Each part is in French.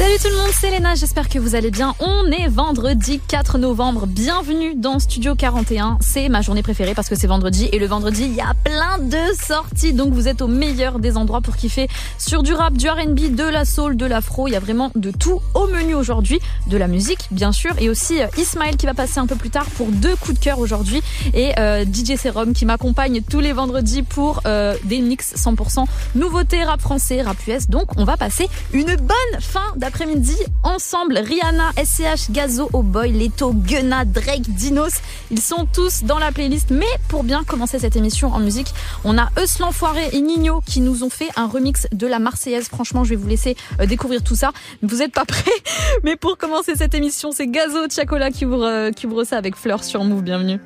Salut tout le monde, c'est Léna, j'espère que vous allez bien. On est vendredi 4 novembre, bienvenue dans Studio 41. C'est ma journée préférée parce que c'est vendredi et le vendredi, il y a plein de sorties. Donc vous êtes au meilleur des endroits pour kiffer sur du rap, du R&B, de la soul, de l'afro. Il y a vraiment de tout au menu aujourd'hui. De la musique, bien sûr, et aussi euh, Ismaël qui va passer un peu plus tard pour deux coups de cœur aujourd'hui et euh, DJ Serum qui m'accompagne tous les vendredis pour euh, des mix 100% nouveautés rap français, rap US. Donc on va passer une bonne fin d'après après-midi ensemble. Rihanna, SCH, Gazo, Oh Leto, Gunna, Drake, Dinos. Ils sont tous dans la playlist. Mais pour bien commencer cette émission en musique, on a Eus l'Enfoiré et Nino qui nous ont fait un remix de la Marseillaise. Franchement, je vais vous laisser euh, découvrir tout ça. Vous n'êtes pas prêts Mais pour commencer cette émission, c'est Gazo Chacola qui ouvre, euh, qui ça avec Fleur sur Move. Bienvenue.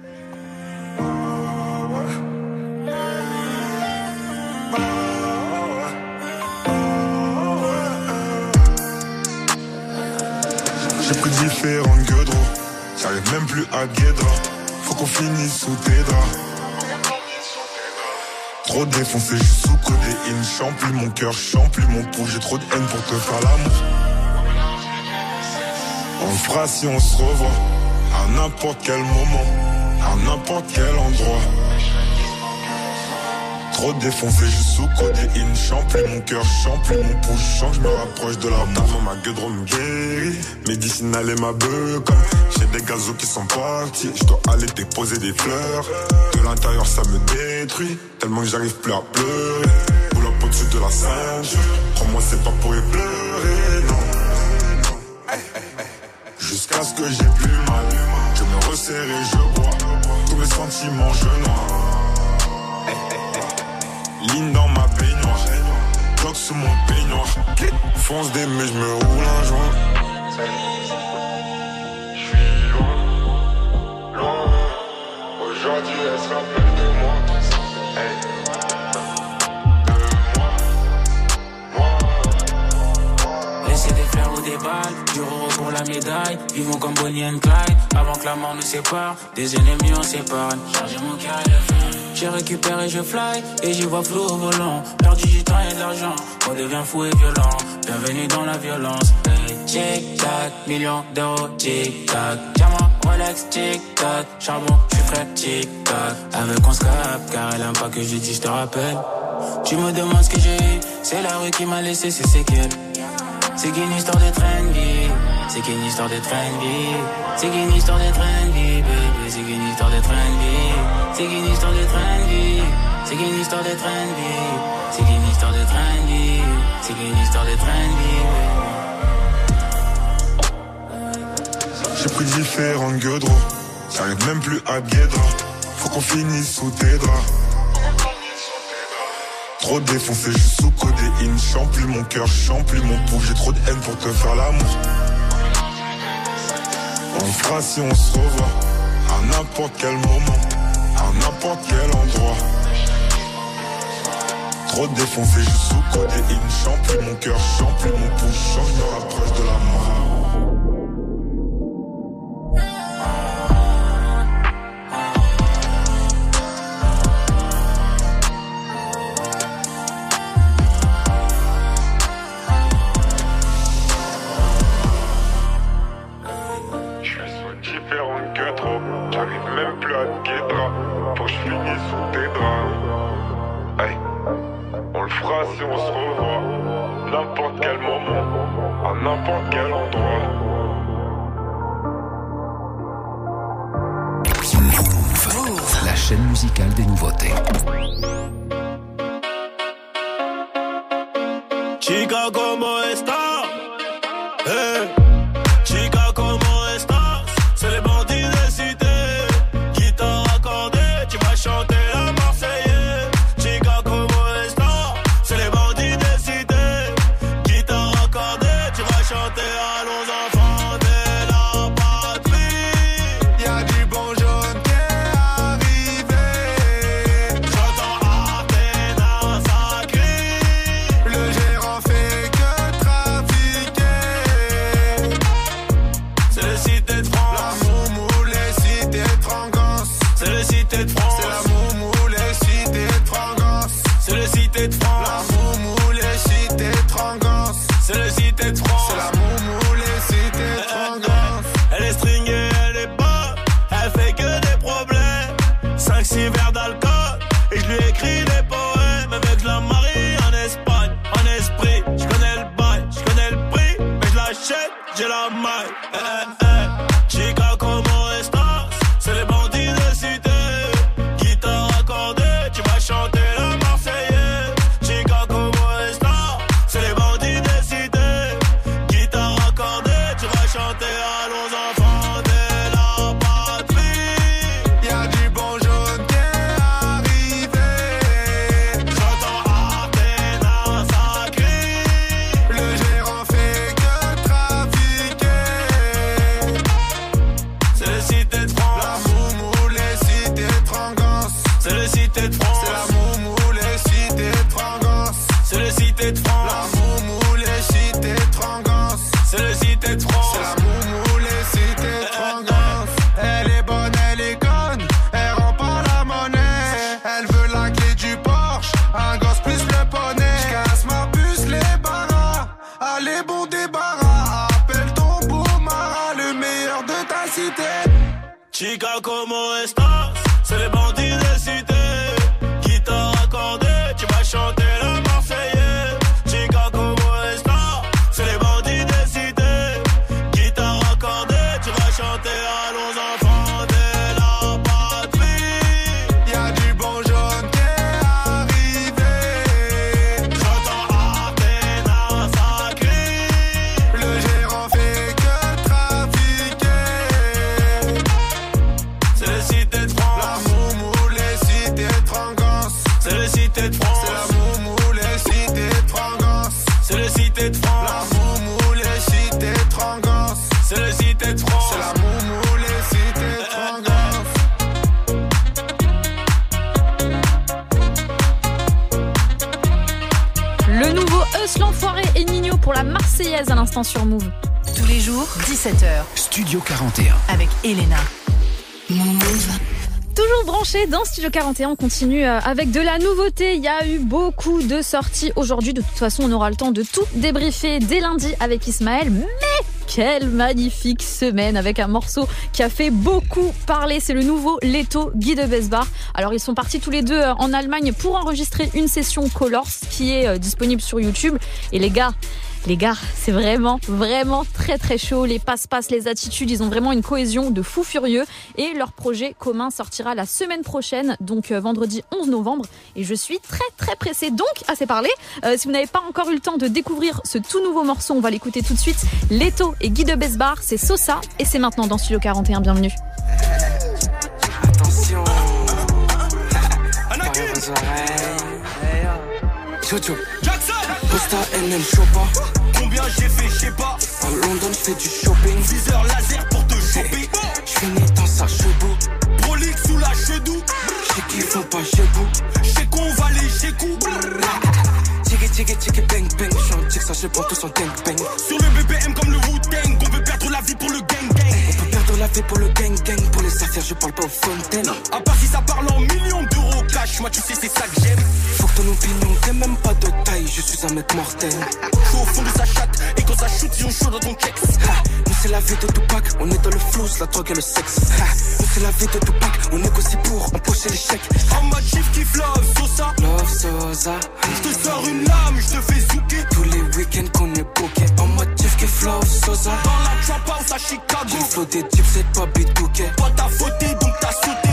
J'ai pris différentes gueudres, j'arrive même plus à Guédra. Faut qu'on finisse sous tes draps. Trop défoncé, je sous codéine. Chant plus mon cœur, chant plus mon pouls. J'ai trop de haine pour te faire l'amour. On le fera si on se revoit. À n'importe quel moment, à n'importe quel endroit. Trop défoncé, je sous codéine. Chant plus mon cœur, chant plus mon pouce. Chant, je me rapproche de la mort. Ma gueule me guérit. Médicinale et ma beuh comme j'ai des gazos qui sont partis. Je dois aller déposer des fleurs. De l'intérieur, ça me détruit. Tellement que j'arrive plus à pleurer. Pull up au-dessus de la ceinture. Crois-moi, c'est pas pour y pleurer, non. Jusqu'à ce que j'ai plus mal. Je me resserre et je bois. Tous mes sentiments, je noie. Ligne dans ma baignoire. Bloc sous mon peignoir. Fonce des mais je me roule un joint. Je suis loin, loin. Aujourd'hui, elle se rappelle de moi. Des balles, du pour la médaille. Vivons comme Bonnie and Clyde, avant que la mort nous sépare. Des ennemis on s'épargne. Charger mon cœur. J'ai récupéré, je fly, et j'y vois flou au volant. Perdu du temps et de l'argent, on devient fou et violent. Bienvenue dans la violence. Hey, tic tac, millions d'euros, tic tac. Diamant, Rolex, tic tac. Charbon, je suis prêt, tic tac. Avec on se car elle aime pas que je dise, je te rappelle. Tu me demandes ce que j'ai eu, c'est la rue qui m'a laissé ses séquelles. C'est qu'une histoire de trendy, c'est qu'une histoire de trendy, c'est qu'une histoire de trendy, baby, c'est qu'une histoire de trendy, c'est qu'une histoire de trendy, c'est qu'une histoire de trendy, c'est qu'une histoire de trendy, c'est qu'une histoire de trendy, J'ai pris différentes gueudres, j'arrive même plus à Guédra. Faut qu'on finisse sous tes draps. Trop défoncé, je sous codéine. Chant plus mon cœur, chant plus mon pouls. J'ai trop de haine pour te faire l'amour. On fera si on se revoit. À n'importe quel moment, à n'importe quel endroit. Trop défoncé, je sous codéine. Chant plus mon cœur, chant plus mon pouls. Chant, je me rapproche de la mort. como estoy. L'instant sur Move. Tous les jours, 17h, Studio 41. avec Elena. Move. Toujours branché dans Studio 41, on continue euh, avec de la nouveauté. Il y a eu beaucoup de sorties aujourd'hui. De toute façon, on aura le temps de tout débriefer dès lundi avec Ismaël. Mais quelle magnifique semaine avec un morceau qui a fait beaucoup parler. C'est le nouveau Leto Guy de Besbar. Alors, ils sont partis tous les deux euh, en Allemagne pour enregistrer une session Colors qui est euh, disponible sur YouTube. Et les gars, les gars, c'est vraiment, vraiment très très chaud. Les passe-passe, les attitudes, ils ont vraiment une cohésion de fou furieux. Et leur projet commun sortira la semaine prochaine, donc euh, vendredi 11 novembre. Et je suis très très pressée. Donc, assez parlé. Euh, si vous n'avez pas encore eu le temps de découvrir ce tout nouveau morceau, on va l'écouter tout de suite. Leto et Guy de Besbar, c'est Sosa. Et c'est maintenant dans Studio 41. Bienvenue. Attention, vos oreilles. Posta NM Chopa. Combien j'ai fait, je sais pas. À London, je fais du shopping. Viseur laser pour te choper. Je finis dans sa chevaux. Prolique sous la chedou. J'ai qui font pas chebou. Chez qu'on va les chez coup. Tiki tiki tiki bang bang. Je suis un tic, ça je prends tous en gang bang. Sur le BPM comme le Wu-Tang. On veut perdre la vie pour le gang gang. On peut perdre la vie pour le gang gang. Pour les affaires, je parle pas aux fontaines. À part si ça parle en millions d'euros Moi, tu sais, c'est ça que j'aime. Faut que ton opinion t'es même pas de taille. Je suis un mec mortel. Je au fond de sa chatte. Et quand ça shoot, ils ont chaud dans ton checks. Ha, Nous c'est la vie de Tupac, on est dans le flou, la drogue et le sexe. Nous c'est la vie de Tupac, on négocie pour empocher les chèques. En mode chief qui love, Sosa. Love Sosa, Je te sors une lame, je te fais zouker. tous les week-ends qu'on est booké. En mode Tiff qui flow Sosa. Dans la trap house à Chicago. J'ai flow des types, c'est pas bidouquet. Toi t'as fauté donc t'as sauté.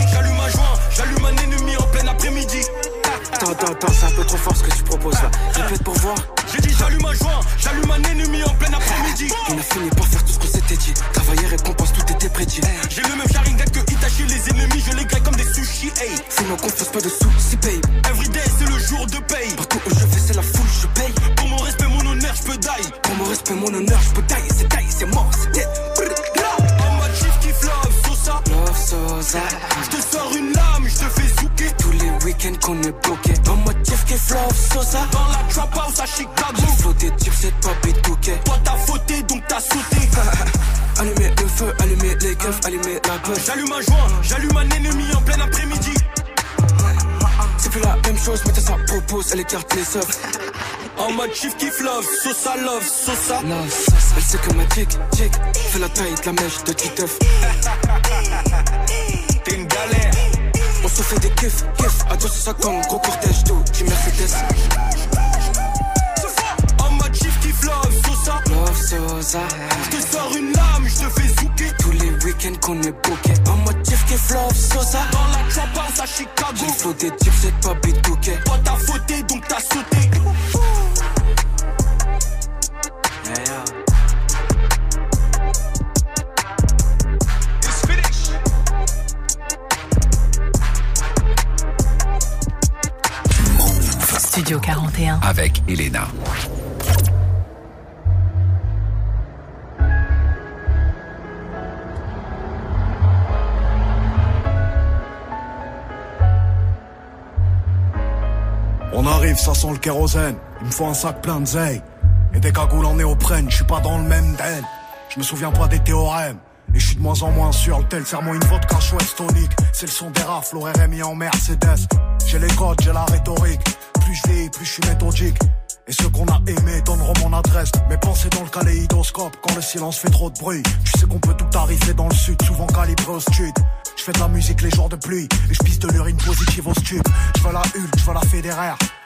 Attends, c'est un peu trop fort ce que tu proposes là. Répète pour voir. J'ai dit j'allume un joint, j'allume un ennemi en plein après-midi. On a fini par faire tout ce qu'on s'était dit. Travailler, récompense, tout était prédit. J'ai le même Sharingan que Itachi, les ennemis, je les grille comme des sushis. Hey, Fais-moi confiance, pas de soucis, babe. everyday c'est le jour de paye. Partout où je vais, c'est la foule, je paye. Pour mon respect, mon honneur, je peux die. Pour mon respect, mon honneur, je peux tailler, c'est taille, c'est allumer la. J'allume un joint, j'allume un ennemi en plein après-midi. C'est plus la même chose, mais ça propose, elle écarte les œufs. En mode chief kiff love, Sosa love, Sosa. Love. Elle sait que ma chick, chick, fait la taille de la mèche de Titeuf. T'es une galère. On se fait des kiffs, kiffs, à 250, gros cortège d'eau, du Mercedes. En mode chief kiff love, Sosa. Love Sosa. Je te sors une Week-ends qu'on est booké. En mode Tiff qui flow Sosa. Dans la trap house à Chicago. J'ai flow des types, c'est pas bidouquet. Toi t'as fauté donc t'as sauté. Studio 41. Avec Elena. Ça sent le kérosène. Il me faut un sac plein de zeille. Et des cagoules en néoprène, je suis pas dans le même den. Je me souviens pas des théorèmes. Et je suis de moins en moins sûr, le tel serment une vodka chouette tonique. C'est le son des rafles, RMI en Mercedes. J'ai les codes, j'ai la rhétorique. Plus je vieillis, plus je suis méthodique. Et ceux qu'on a aimés donneront mon adresse. Mes pensées dans le kaléidoscope quand le silence fait trop de bruit. Tu sais qu'on peut tout arriver dans le sud, souvent calibré au sud. Je fais de la musique les jours de pluie et je pisse de l'urine positive au stup. Je veux la Hulk, je veux la fédéraire.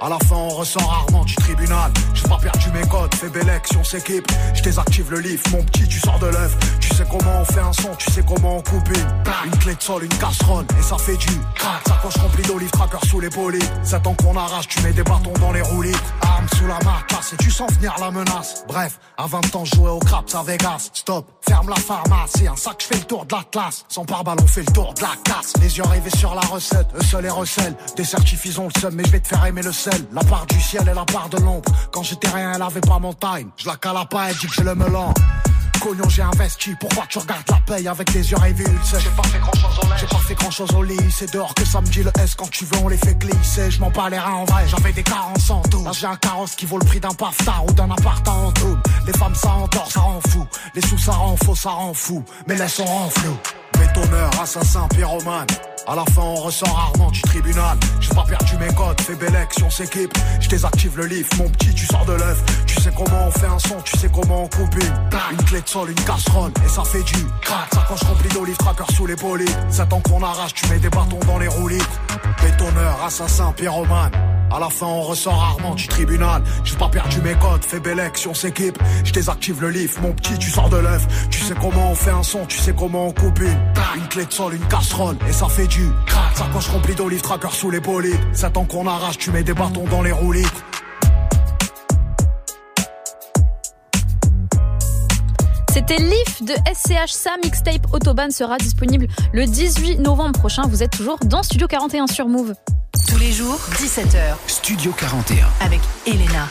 À la fin, on ressort rarement du tribunal. J'ai pas perdu mes codes, fais belle on s'équipe. Je désactive le livre, mon petit, tu sors de l'œuf. Tu sais comment on fait un son, tu sais comment on coupe une. Une clé de sol, une casserole, et ça fait du crack. Sacoche remplie d'olives, cracker sous les bolides. C'est temps qu'on arrache, tu mets des bâtons dans les roulis. Arme sous la marcasse, et tu sens venir la menace. Bref, à 20 ans, jouer au craps à Vegas. Stop, ferme la pharmacie, un sac, je fais le tour de la classe. Sans pare-balles, on fait le tour de la casse. Les yeux rivés sur la recette, eux seuls et recèlent. Des certifs, ont le seum, mais je vais te faire aimer le sel. La part du ciel et la part de l'ombre. Quand j'étais rien, elle avait pas mon time. Je la cala pas, elle dit que je le melon. Cognon, j'ai investi, pourquoi tu regardes la paye avec des yeux révulsés? J'ai pas fait grand chose au J'ai pas fait grand chose au lit, c'est dehors que ça me dit le S quand tu veux on les fait glisser, je m'en bats les reins en vrai, j'avais des carences en tout Là j'ai un carrosse qui vaut le prix d'un paftard ou d'un appart en tout Les femmes ça endort, ça rend fou, les sous ça rend faux, ça rend fou, mais laisse on rend flou. Bétonneur, assassin, pyromane à la fin, on ressort rarement du tribunal. J'ai pas perdu mes codes, fais belle si on s'équipe. Je désactive le livre, mon petit, tu sors de l'œuf. Tu sais comment on fait un son, tu sais comment on coupe une. Une clé de sol, une casserole, et ça fait du crack. Sacoche remplie d'olive, tracker sous les polides. C'est temps qu'on arrache, tu mets des bâtons dans les roulis. Bétonneur, assassin, pyromane. À la fin, on ressort rarement du tribunal. J'ai pas perdu mes codes, fais belle on s'équipe. Je désactive le livre, mon petit, tu sors de l'œuf. Tu sais comment on fait un son, tu sais comment on coupe une. Une clé de sol, une casserole, et ça fait du crack. Sacoche remplie d'olive, tracker sous les bolides. C'est temps qu'on arrache, tu mets des bâtons dans les roulis. C'était Leaf de SCH. Sa mixtape Autobahn sera disponible le 18 novembre prochain. Vous êtes toujours dans Studio 41 sur Move. Tous les jours, 17h. Studio 41. Avec Elena.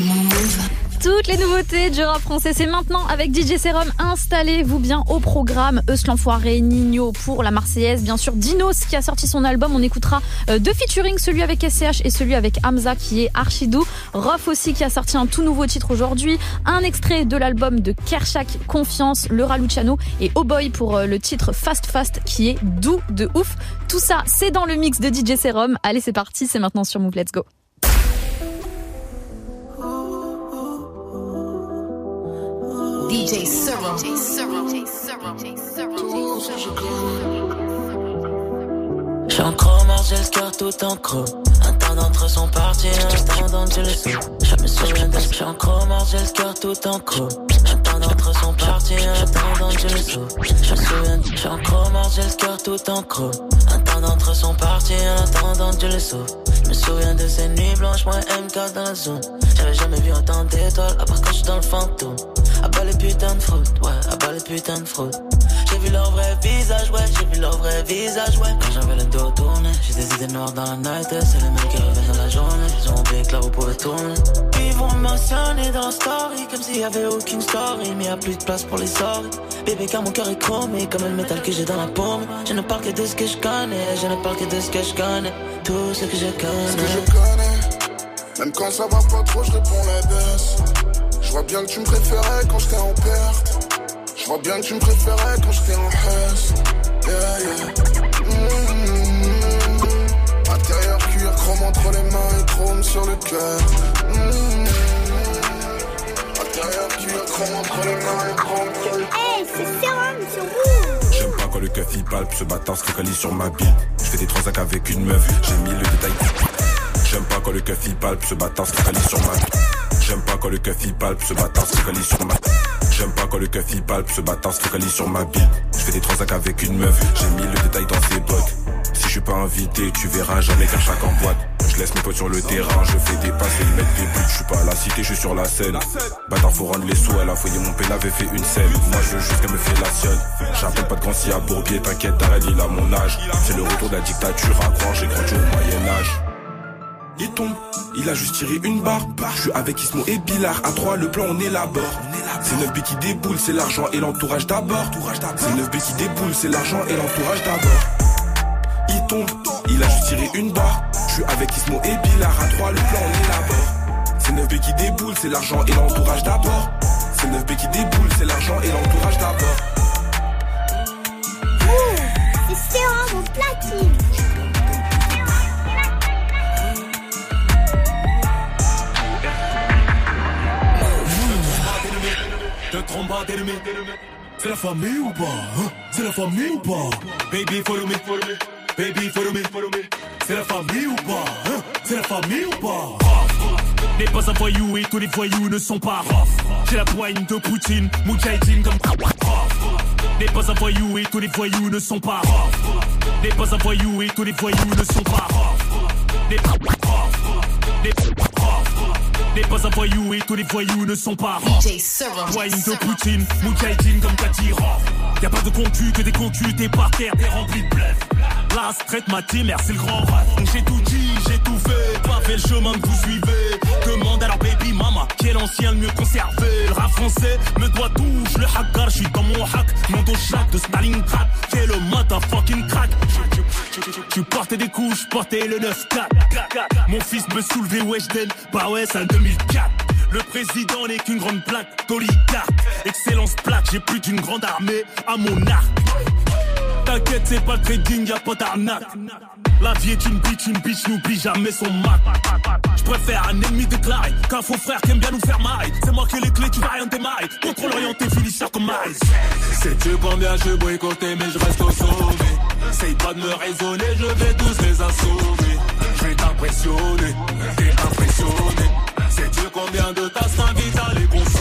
Move. Toutes les nouveautés du rap français, c'est maintenant avec DJ Serum. Installez-vous bien au programme. Eus l'enfoiré, Nino pour la Marseillaise. Bien sûr, Dinos qui a sorti son album. On écoutera euh, deux featuring, celui avec SCH et celui avec Hamza qui est archidou. Rof aussi qui a sorti un tout nouveau titre aujourd'hui. Un extrait de l'album de Kershak, Confiance, Le Raluciano et Oh Boy pour euh, le titre Fast Fast qui est doux de ouf. Tout ça, c'est dans le mix de DJ Serum. Allez, c'est parti, c'est maintenant sur Move. Let's go. DJ Serum. En chrome, j'ai tout en creux. Un temps d'entre eux sont partis, un temps d'entre le sais. Je me souviens de chrome, j'ai tout en creux. Un temps d'entre eux sont partis, un temps d'entre le sais. Je me souviens de chrome, j'ai le tout en creux. Un temps d'entre eux sont partis, un temps d'entre le sais. Je me souviens de ces nuits blanches, moi MK dans la zone. J'avais jamais vu autant d'étoiles, à part quand j'suis dans le fantôme. À bas les putains de fraude, ouais, à bas les putains de fraude. J'ai vu leur vrai visage, ouais, j'ai vu leur vrai visage, ouais. Quand j'avais le dos tourné, j'ai des idées noires dans la night, c'est les mecs qui reviennent dans la journée. Ils ont oublié que la roue pouvait tourner. Ils vont mentionner dans story, comme s'il y avait aucune story, mais y a plus de place pour les sorties. Bébé, car mon cœur est chromé, comme le métal que j'ai dans la paume. Je ne parle que de ce que je connais, je ne parle que de ce que je connais. Tout ce que je connais. Ce que je connais, même quand ça va pas trop, je réponds la baisse. Je vois bien que tu me préférais quand j'étais en perte. Je vois bien que tu me préférais quand j'étais en hess. Yeah, yeah. Mmh. Intérieur cuir, chrome entre les mains et chrome sur le cœur. Mmh. Intérieur cuir, chrome entre les mains et chrome sur le cœur. Hey, c'est Serum sur vous J'aime pas quand le keuf il palpe, ce bâtard se focalise sur ma bille. Je fais des transacts avec une meuf, j'ai mis le détail. J'aime pas quand le keuf il palpe, ce bâtard se focalise sur ma bille. J'aime pas quand le keuf il palpe, ce bâtard se focalise sur ma J'aime pas quand le keuf il palpe, ce bâtard se focalise sur ma bille. Je fais des transacts avec une meuf, j'ai mis le détail dans ses bottes. Si je suis pas invité, tu verras jamais qu'un chaque en boîte. Je laisse mes potes sur le terrain, je fais des passes et le mettre des buts. Je suis pas à la cité, je suis sur la scène. Bâtard, faut rendre les sous, elle a fouillé mon père, avait fait une scène. Moi je veux juste qu'elle me fellationnne. J'appelle pas de grand si à Bourbier, t'inquiète, t'arrêtes, il a mon âge. C'est le retour de la dictature à croire, j'ai grandi au Moyen-Âge. Il tombe. Il a juste tiré une barre. Je suis avec Ismo et Billard. À trois, le plan, on élabore. C'est 9 B qui déboule, c'est l'argent et l'entourage d'abord. C'est 9 B qui déboule, c'est l'argent et l'entourage d'abord. Il tombe, il a juste tiré une barre. Je suis avec Ismo et Billard. À trois, le plan, on élabore. C'est 9 B qui déboule, c'est l'argent et l'entourage d'abord. C'est 9 B qui déboule, c'est l'argent et l'entourage d'abord. C'est platine. C'est la famille ou pas hein? C'est la famille ou pas? Baby follow me, follow me. Baby follow me, follow me. C'est la famille ou pas hein? C'est la famille ou pas? N'est pas un voyou et tous les voyous ne sont pas J'ai la poigne de Poutine, Moudjahidine comme N'est pas un voyou et tous les voyous ne sont pas N'est pas un voyou et tous les voyous ne sont pas N'est pas N'est n'est pas un voyou et tous les voyous ne sont pas DJ. Wine de Poutine, Moudjahidine comme Katira Y'a pas de concu que des concus, t'es par terre, t'es rempli de blef La traite ma team, c'est le grand rat J'ai tout dit, j'ai tout fait, pas fait le chemin que vous suivez. Demande à leur baby mama, qui est l'ancien le mieux conservé. Le rap français me doit tout, le hackar, je suis dans mon hack. Mon dos de Stalingrad, fais le motherfucking crack. Tu portais des couches, portais le 9-4 Mon fils me soulevait Weshden, bah ouais c'est un 2004 Le président n'est qu'une grande plaque d'oligarque Excellence plaque, j'ai plus d'une grande armée à mon arc T'inquiète c'est pas le trading, y'a pas d'arnaque. La vie est une bitch, une bitch n'oublie jamais son mat Je préfère un ennemi déclaré qu'un faux frère qui aime bien nous faire marrer C'est moi qui ai les clés, tu vas rien démarrer Contrôle orienté, finisseur comme Miles. Sais-tu combien je suis boycotté mais je reste au sommet. Essaye pas de me raisonner, je vais tous les assommer. Je vais t'impressionner, t'es impressionné. Sais-tu combien de tasses t'invites à les consommer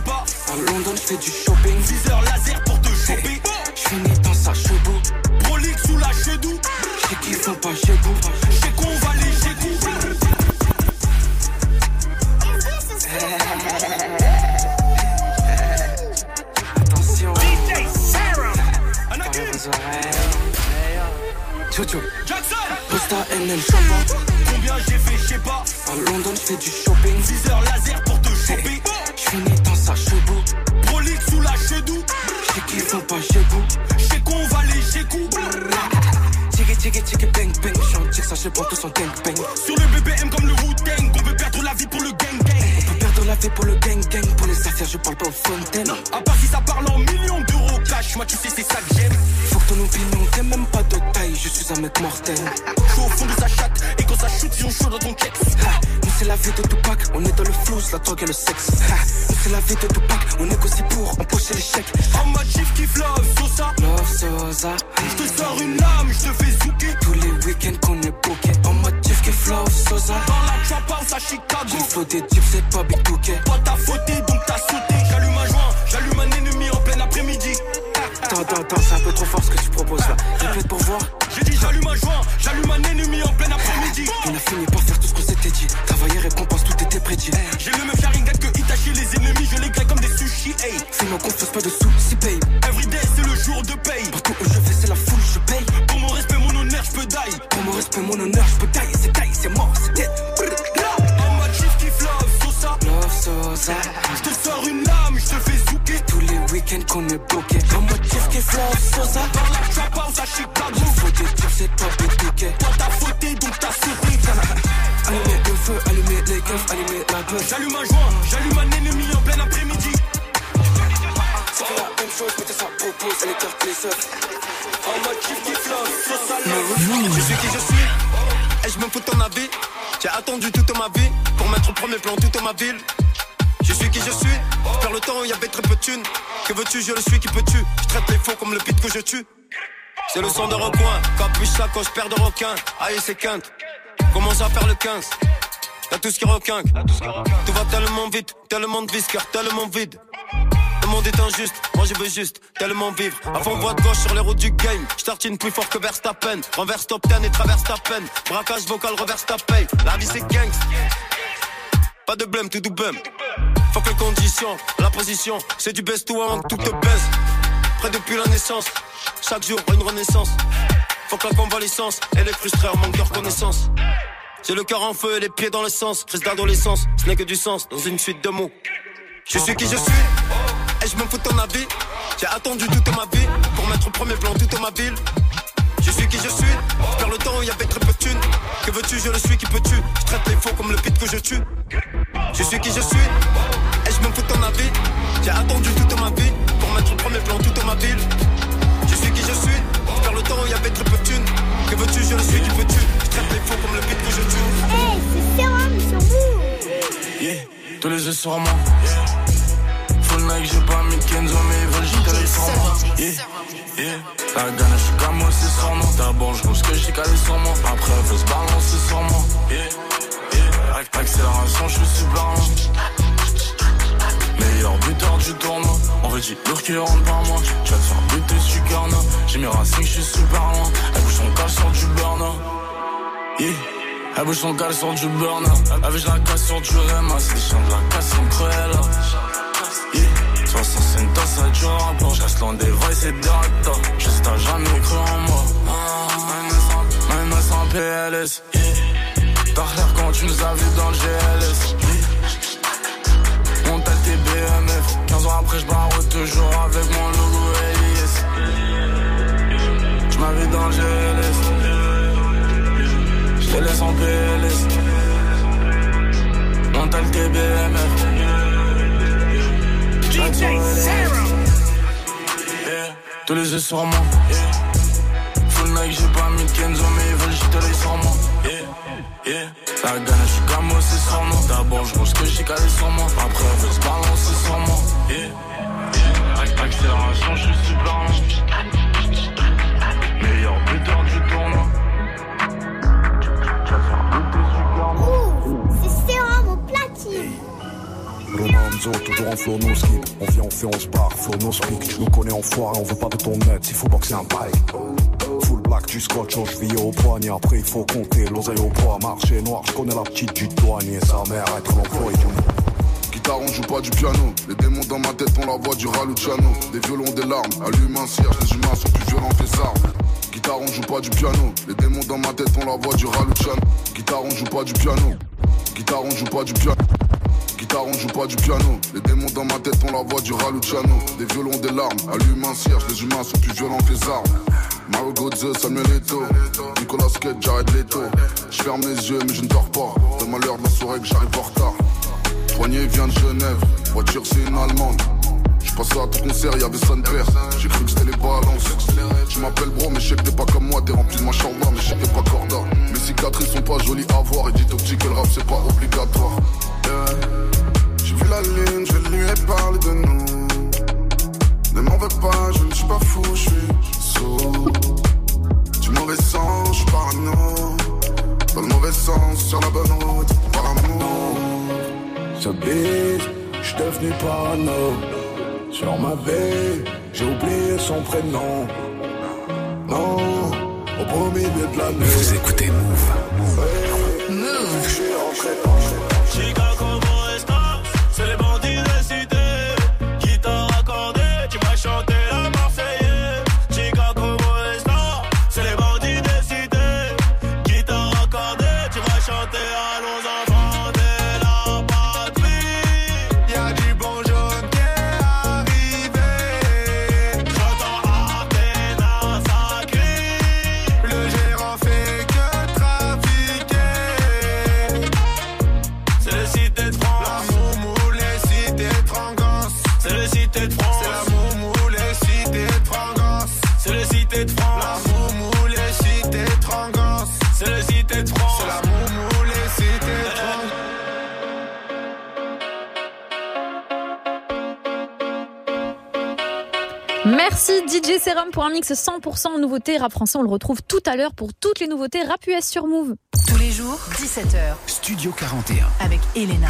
pas À London, je fais du shopping. 6 heures laser pour te choper Je finis dans sa chebou. Prolique sous la chedou sais qu'ils font pas chez vous. J'ai qu'on va les j'ai Attention. Parlez vos oreilles. Jojo. Jackson Costa NL. Combien j'ai fait, je sais pas À London, je fais du shopping. 6 heures laser pour te choper Je finis dans sa chebou. Prolique sous la chedou sais qu'ils font pas chez vous. J'ai qu'on va les j'ai coup Tchiki tchiki tchiki bang bang. J'en tire ça, je prends tout son gang bang. Sur le BBM comme le Wu-Tang On peut perdre la vie pour le gang gang On peut perdre la vie pour le gang gang. Pour les affaires, je parle pas aux fontaines. À part si ça parle en millions d'euros cash Moi tu sais c'est ça que j'aime Faut que ton opinion t'aies même pas de taille. Je suis un mec mortel. Je suis au fond de sa la vie de Tupac, on est dans le flou, la drogue et le sexe. Ha, Nous c'est la vie de Tupac, on négocie pour empocher les chèques. En mode chief qui love Sosa Love Sosa, Je te sors une lame, je te fais zouker tous les week-ends qu'on est booké. En mode chief qui flow Sosa. Dans la trap house à Chicago J'ai flow des types, c'est pas Big Touquet. Toi t'as fauté donc t'as sauté J'allume un joint, j'allume un ennemi en plein après-midi attends, attends, c'est un peu trop fort ce que tu proposes là. Répète pour voir. J'ai dit j'allume un joint, J'ai le même Sharingan que Itachi, les ennemis je les grille comme des sushis Hey, Fais-moi confiance, pas de soucis, paye. Les. En mode qui Je suis qui je suis, et je me fous de ton avis. J'ai attendu toute ma vie pour mettre au premier plan toute ma ville. Je suis qui je suis, vers le temps il y avait très peu de thunes. Que veux-tu, je le suis qui peux-tu? Je traite les faux comme le beat que je tue. C'est le son de recoin, capuche sacoche, paire de requins. Aïe, c'est quinte. Commence à faire le 15. Y'a tout ce qui requinque. Tout va tellement vite, tellement de visqueur, tellement vide. Le monde est injuste, moi je veux juste tellement vivre. Avant voie de gauche sur les routes du game. J'tartine plus fort que Verstappen. Renverse top 10 et traverse ta peine. Braquage vocal, reverse ta paye. La vie c'est gangst. Pas de blême, tout du bum. Faut que les conditions, la position, c'est du best to one, tout te baisse. Près depuis la naissance, chaque jour une renaissance. Faut que la convalescence et les frustrés manquent de reconnaissance. J'ai le cœur en feu et les pieds dans l'essence. Crise d'adolescence, ce n'est que du sens dans une suite de mots. Je suis qui je suis, et je me fous de ton avis. J'ai attendu toute ma vie pour mettre au premier plan toute ma ville. Je suis qui je suis, je perds le temps, il y avait très peu de thunes. Que veux-tu, je le suis, qui peux-tu? Je traite les faux comme le pit que je tue. Je suis qui je suis, et je me fous de ton avis. J'ai attendu toute ma vie pour mettre au premier plan toute ma ville. Je suis qui je suis, je perds le temps, il y avait très peu de thunes. Que veux-tu, je le suis, qui peux-tu? Je traite les faux comme le pit que je tue. Hey, c'est Serum sur vous. Yeah, tous les yeux sur moi. J'ai pas mis Kenzo, mais ils veulent jeter les sur moi. Yeah. La gagne, je comme c'est sur moi. D'abord, je ce que j'ai calé sur moi. Après, elle veut se balancer sur moi. Yeah. Ac- Accélération, je suis lent. Meilleur buteur du tournoi. On veut dire lourd qui rentre par moi. Tu vas te faire buter non. J'ai mes racines, je suis super loin. Elle bouge son cal sur du burn. Yeah. Elle bouge son cal sur du burn. Avec la casse sur du Rema. C'est des chiens de la casse sont cruels. 65 tas, ça dure peu. Je reste loin des vrais, c'est direct. Juste t'as jamais cru en moi. Ah, Même sans PLS. T'as l'air quand tu nous as vus dans le GLS. On t'a tes BMF 15 ans après je barre toujours avec mon logo LIS Je dans le GLS Je les laisse en PLS On t'a le TBMF Yeah. Tous les yeux sur moi. Full Nike j'ai pas mis Kenzo mais ils veulent jeter les sur moi. La gagne, je suis comme c'est sur moi. D'abord, je ce que j'ai calé sur moi. Après, on veut se balancer sur moi. Yeah. Accélération, je suis super lent. Romanzo, toujours en flow. On vient, on fait, on se barre, flow, no speak. Tu nous connais en foire, on veut pas de ton net, s'il faut boxer un bike. Full black, du scotch aux chevilles au poignet. Après, il faut compter l'oseille au poids. Marché noir, je connais la petite du douanier. Sa mère, être l'employé du Guitare, on joue pas du piano. Les démons dans ma tête, on la voix du Raluciano. Des violons, des larmes, allume un cierge. Les humains sont plus violents que les armes. Guitare, on joue pas du piano. Les démons dans ma tête, on la voix du Raluciano. Guitare, on joue pas du piano. Guitare, on joue pas du piano. Guitare, on joue pas du piano. Les démons dans ma tête, on la voix du Raluciano. Des violons, des larmes, allume un cierge. Les humains sont plus violents que les armes. Mario Godze, Samuel Eto'o Nicolas Cage, Jared Leto Je ferme les yeux mais je ne dors pas Donne-moi l'heure de la soirée que j'arrive en retard Poignet vient de Genève, voiture c'est une allemande Je passé à ton concert, y'avait son père J'ai cru que c'était les balances Tu m'appelles bro mais je sais que t'es pas comme moi T'es rempli de ma chambre mais je pas corda Mes cicatrices sont pas jolies à voir Et dis au petit que le rap c'est pas obligatoire. La lune, je lui ai parlé de nous ne m'en veux pas, je ne suis pas fou, je suis sourd. Du mauvais sens, je suis parano. Dans le mauvais sens, sur la bonne route, par l'amour. Ce bise, je suis devenu parano. Sur ma vie, j'ai oublié son prénom. Non, au milieu de la nuit. Vous écoutez Move. Move. Je suis rentré dans mix 100% nouveautés rap français. On le retrouve tout à l'heure pour toutes les nouveautés rap US sur Move. Tous les jours, 17h, Studio 41. avec Elena.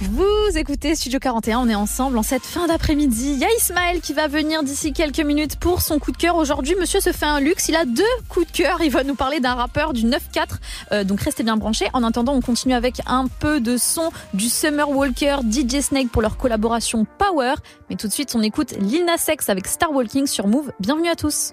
Vous écoutez Studio 41, on est ensemble en cette fin d'après-midi. Il y a Ismaël qui va venir d'ici quelques minutes pour son coup de cœur. Aujourd'hui, monsieur se fait un luxe, il a deux coups de cœur. Il va nous parler d'un rappeur du 9-4, euh, donc restez bien branchés. En attendant, on continue avec un peu de son du Summer Walker, DJ Snake pour leur collaboration Power. Mais tout de suite, on écoute Lil Nas X avec Star Walking sur Move. Bienvenue à tous.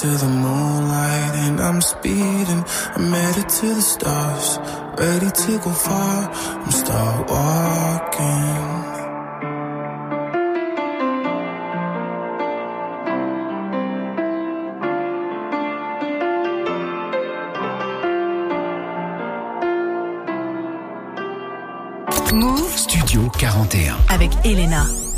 To the moonlight and I'm speeding. I'm headed to the stars, ready to go far. I'm start walking. Move Studio 41. avec Elena.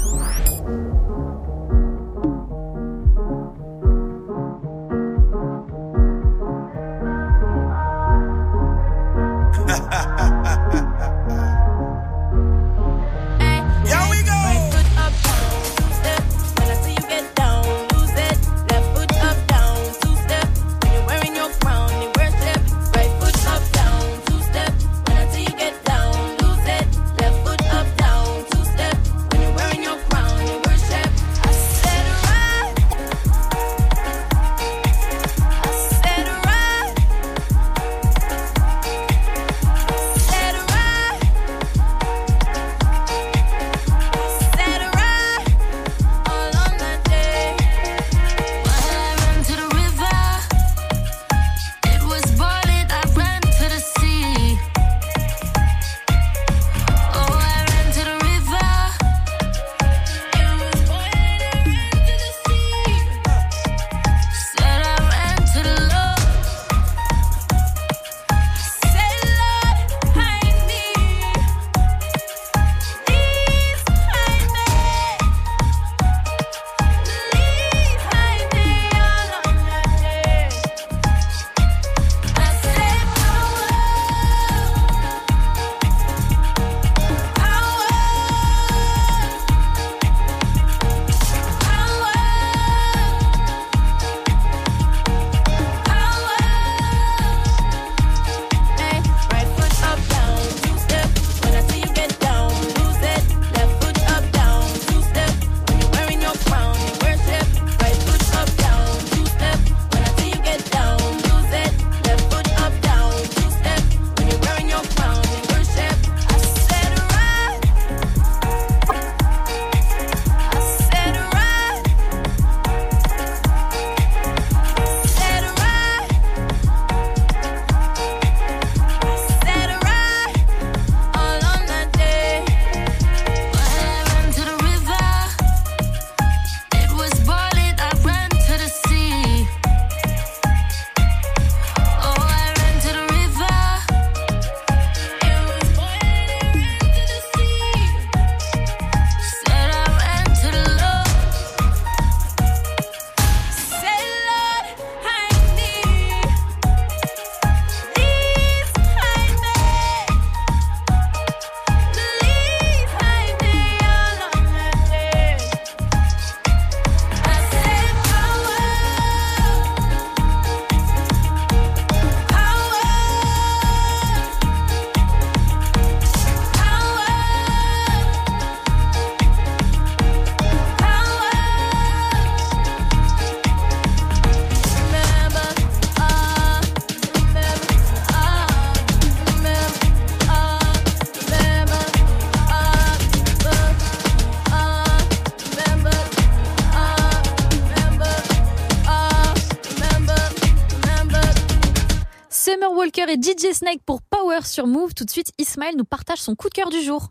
DJ Snake pour Power sur Move. Tout de suite, Ismaël nous partage son coup de cœur du jour.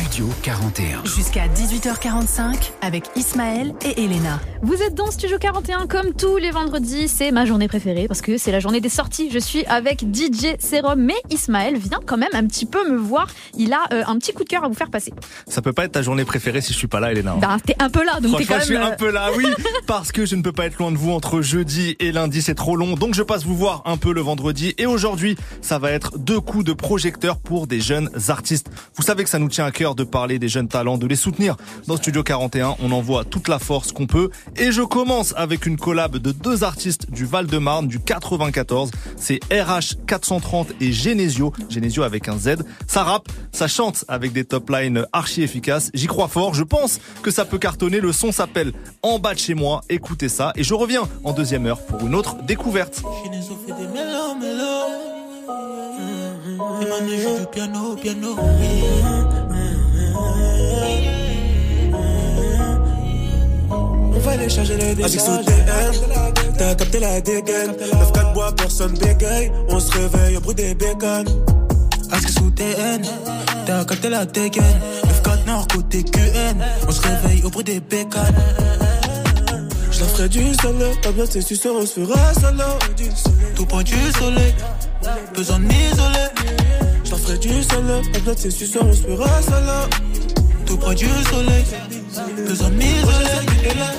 Studio 41. Jusqu'à 18h45 avec Ismaël et Elena. Vous êtes dans Studio 41 comme tous les vendredis. C'est ma journée préférée parce que c'est la journée des sorties. Je suis avec DJ Serum. Mais Ismaël vient quand même un petit peu me voir. Il a euh, un petit coup de cœur à vous faire passer. Ça peut pas être ta journée préférée si je suis pas là, Elena. Bah, t'es un peu là, donc t'es quand je suis même. un peu là, oui, parce que je ne peux pas être loin de vous entre jeudi et lundi, c'est trop long. Donc je passe vous voir un peu le vendredi. Et aujourd'hui, ça va être deux coups de projecteur pour des jeunes artistes. Vous savez que ça nous tient à cœur de parler des jeunes talents, de les soutenir. Dans Studio 41, on envoie toute la force qu'on peut. Et je commence avec une collab de deux artistes du Val-de-Marne, du 94. C'est RH 430 et Genesio. Genesio avec un Z. Ça rappe, ça chante avec des top lines archi efficaces. J'y crois fort. Je pense que ça peut cartonner. Le son s'appelle En bas de chez moi. Écoutez ça. Et je reviens en deuxième heure pour une autre découverte. Genesio fait des du piano, piano. On va aller charger les décharges. Assis sous TM, t'as capté la dégaine. 9-4 bois, personne bégaye. On se réveille au bruit des bécanes. Assis sous TN, t'as capté la dégaine. 9-4 nord côté QN. On se réveille au bruit des bécanes. Je la ferai du solo. Ta bien, c'est sûr, on se fera solo. Tout près du soleil, besoin de m'isoler. Je la ferai du solo. Ta bien, c'est sûr, on se fera solo. Tout près du soleil, besoin de m'isoler. Et là,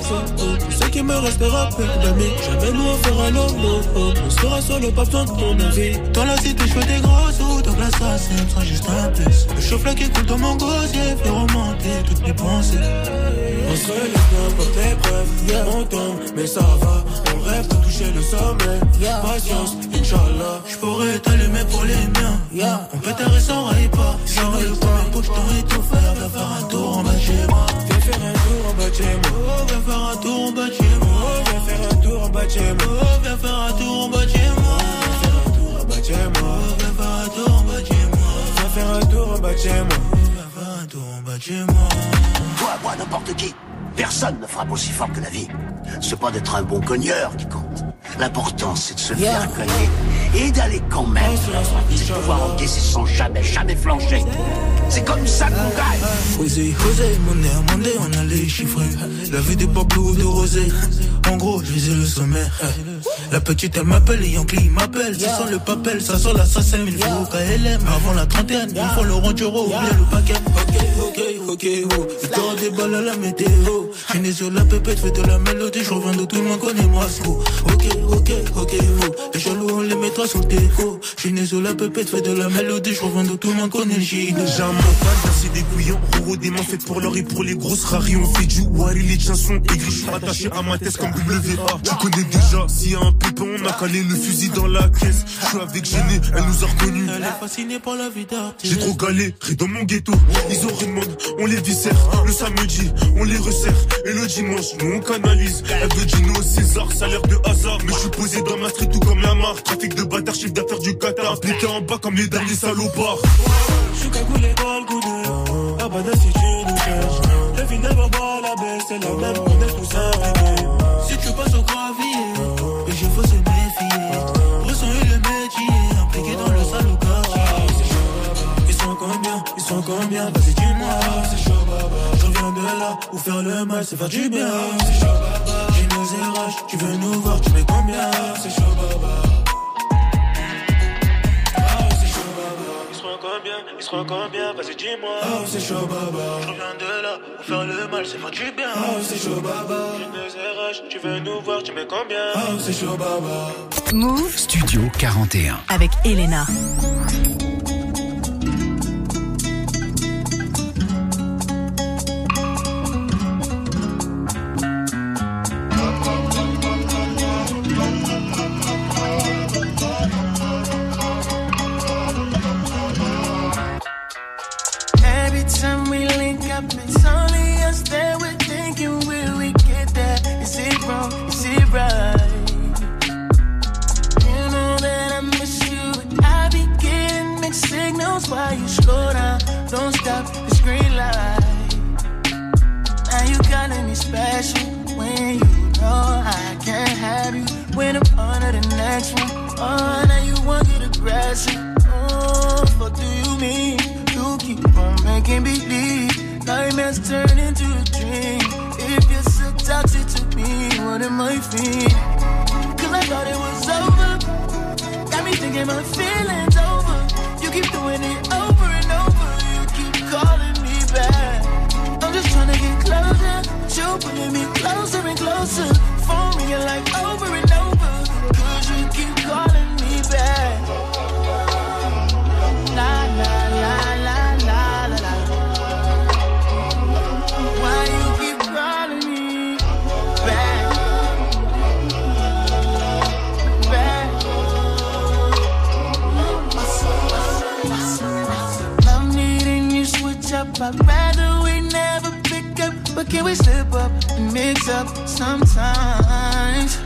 c'est ce qui me restera peu d'amis. Jamais nous on fera l'homme. On sera solo, pas besoin de ton avis. Dans la cité, je fais des gros sous, donc l'assassin me sera juste un plus. Le chauffe qui coule dans mon gosier fait remonter toutes mes pensées. On se relève n'importe l'épreuve, on tombe, mais ça va. On rêve de toucher le sommet. Patience, Inch'Allah. Je pourrais t'allumer pour les miens. On peut t'arrêter sans raille pas. J'aurais le premier pour que je t'aurais tout faire. Viens faire un tour en bas de chez moi. Viens faire un tour en bas de chez moi. Oh, viens faire un tour en bas de chez moi. Oh, viens faire un tour en bas de chez moi. Oh, viens faire un tour en bas de chez moi. Viens faire un tour en bas de chez moi. Viens faire un tour en bas de chez moi. Viens faire un tour en bas de chez moi. Viens faire un tour en bas de chez moi. Toi, moi, n'importe qui. Personne ne frappe aussi fort que la vie. C'est pas d'être un bon cogneur qui compte. L'important, c'est de se faire cogner et d'aller quand même. C'est de pouvoir encaisser sans jamais, jamais flancher. C'est comme ça qu'on gagne. Osé, osé, mon air, mon nez, on allait chiffrer. La vie des papous de rosé. En gros, je visais le sommet. La petite, elle m'appelle et Yankee m'appelle. Ça sent le papel, ça sent l'assassin, il faut KLM. Avant la trentaine, il faut le rond-euro, oubliez le paquet. Ok, ok, ok, oh. Temps des balles à la météo. Je sur la pépette, fais de la mélodie. Je reviens de tout le monde connaît moi, sco. Ok, ok, ok, oh. Les jaloux, on les mettra sur. Je suis sur la pépette, fais de la mélodie. Je reviens de tout le monde connaît le J. Déjà un mental, c'est des couillons. Des mains faites pour l'or et pour les grosses raries. On fait du Wari, les chansons aigris. Je suis attaché à ma tête comme WA. Tu connais déjà, s'il y a un pépin, on a calé le fusil dans la caisse. Je suis avec Gêné, elle nous a reconnus. Elle est fascinée par la vie d'artiste. J'ai trop galéré dans mon ghetto. Ils ont demande, on les viscère. Le samedi, on les resserre. Et le dimanche, nous on canalise. Elle veut Gino, César, salaire de hasard. Mais je suis posé dans ma street tout comme la marque. Trafic de bâtard, chiffre d'affaires du Qatar. Appliqué en bas comme les derniers salopards. Je suis cagoulé dans le goudé. Ah bah si tu nous cherches. Le never boit la baisse, c'est la même, on est tous. Si tu passes au gravier, et je faut se méfier. Bresson et le métier, impliqué dans le sale. Ils sont combien, ils sont combien, vas-y dis-moi, c'est chaud baba. Je reviens de là, où faire le mal, c'est faire du bien, c'est chaud. Tu veux nous voir, tu mets combien, c'est chaud baba. Ah, c'est chaud baba. Ils seront combien, ils seront combien, vas-y dis-moi, ah, c'est chaud baba. Je reviens de là, où faire le mal, c'est faire du bien. Ah, c'est chaud baba. Tu veux nous voir, tu mets combien, ah, c'est chaud baba. Move Studio 41. avec Elena. You slow down. Don't stop the green light. Now you calling me special when you know I can't have you when I'm under the next one. Oh, now you want to get aggressive. Oh, what do you mean? You keep on making believe nightmares turn into a dream. If you're so toxic to me, what am I feeling? Cause I thought it was over. Got me thinking my feelings keep doing it over and over. You keep calling me back. I'm just trying to get closer. But you pulling me closer and closer. Phone ringing like over and I'd rather we never pick up, but can we slip up and mix up sometimes?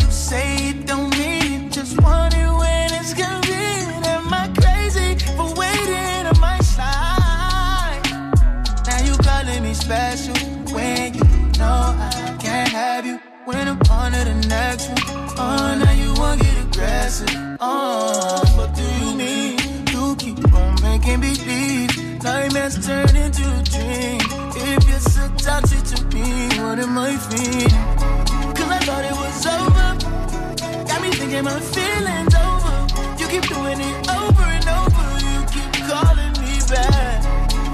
You say you don't mean, it, just want it when it's convenient. Am I crazy for waiting on my side? Now you calling me special when you know I can't have you. When I'm on to the next one, oh, now you wanna get aggressive. Oh, what do you mean? You keep on making believe nightmares turn into a dream. If you're so toxic to me, what am I feeling? Cause I thought it was over. Got me thinking my feelings over. You keep doing it over and over. You keep calling me back.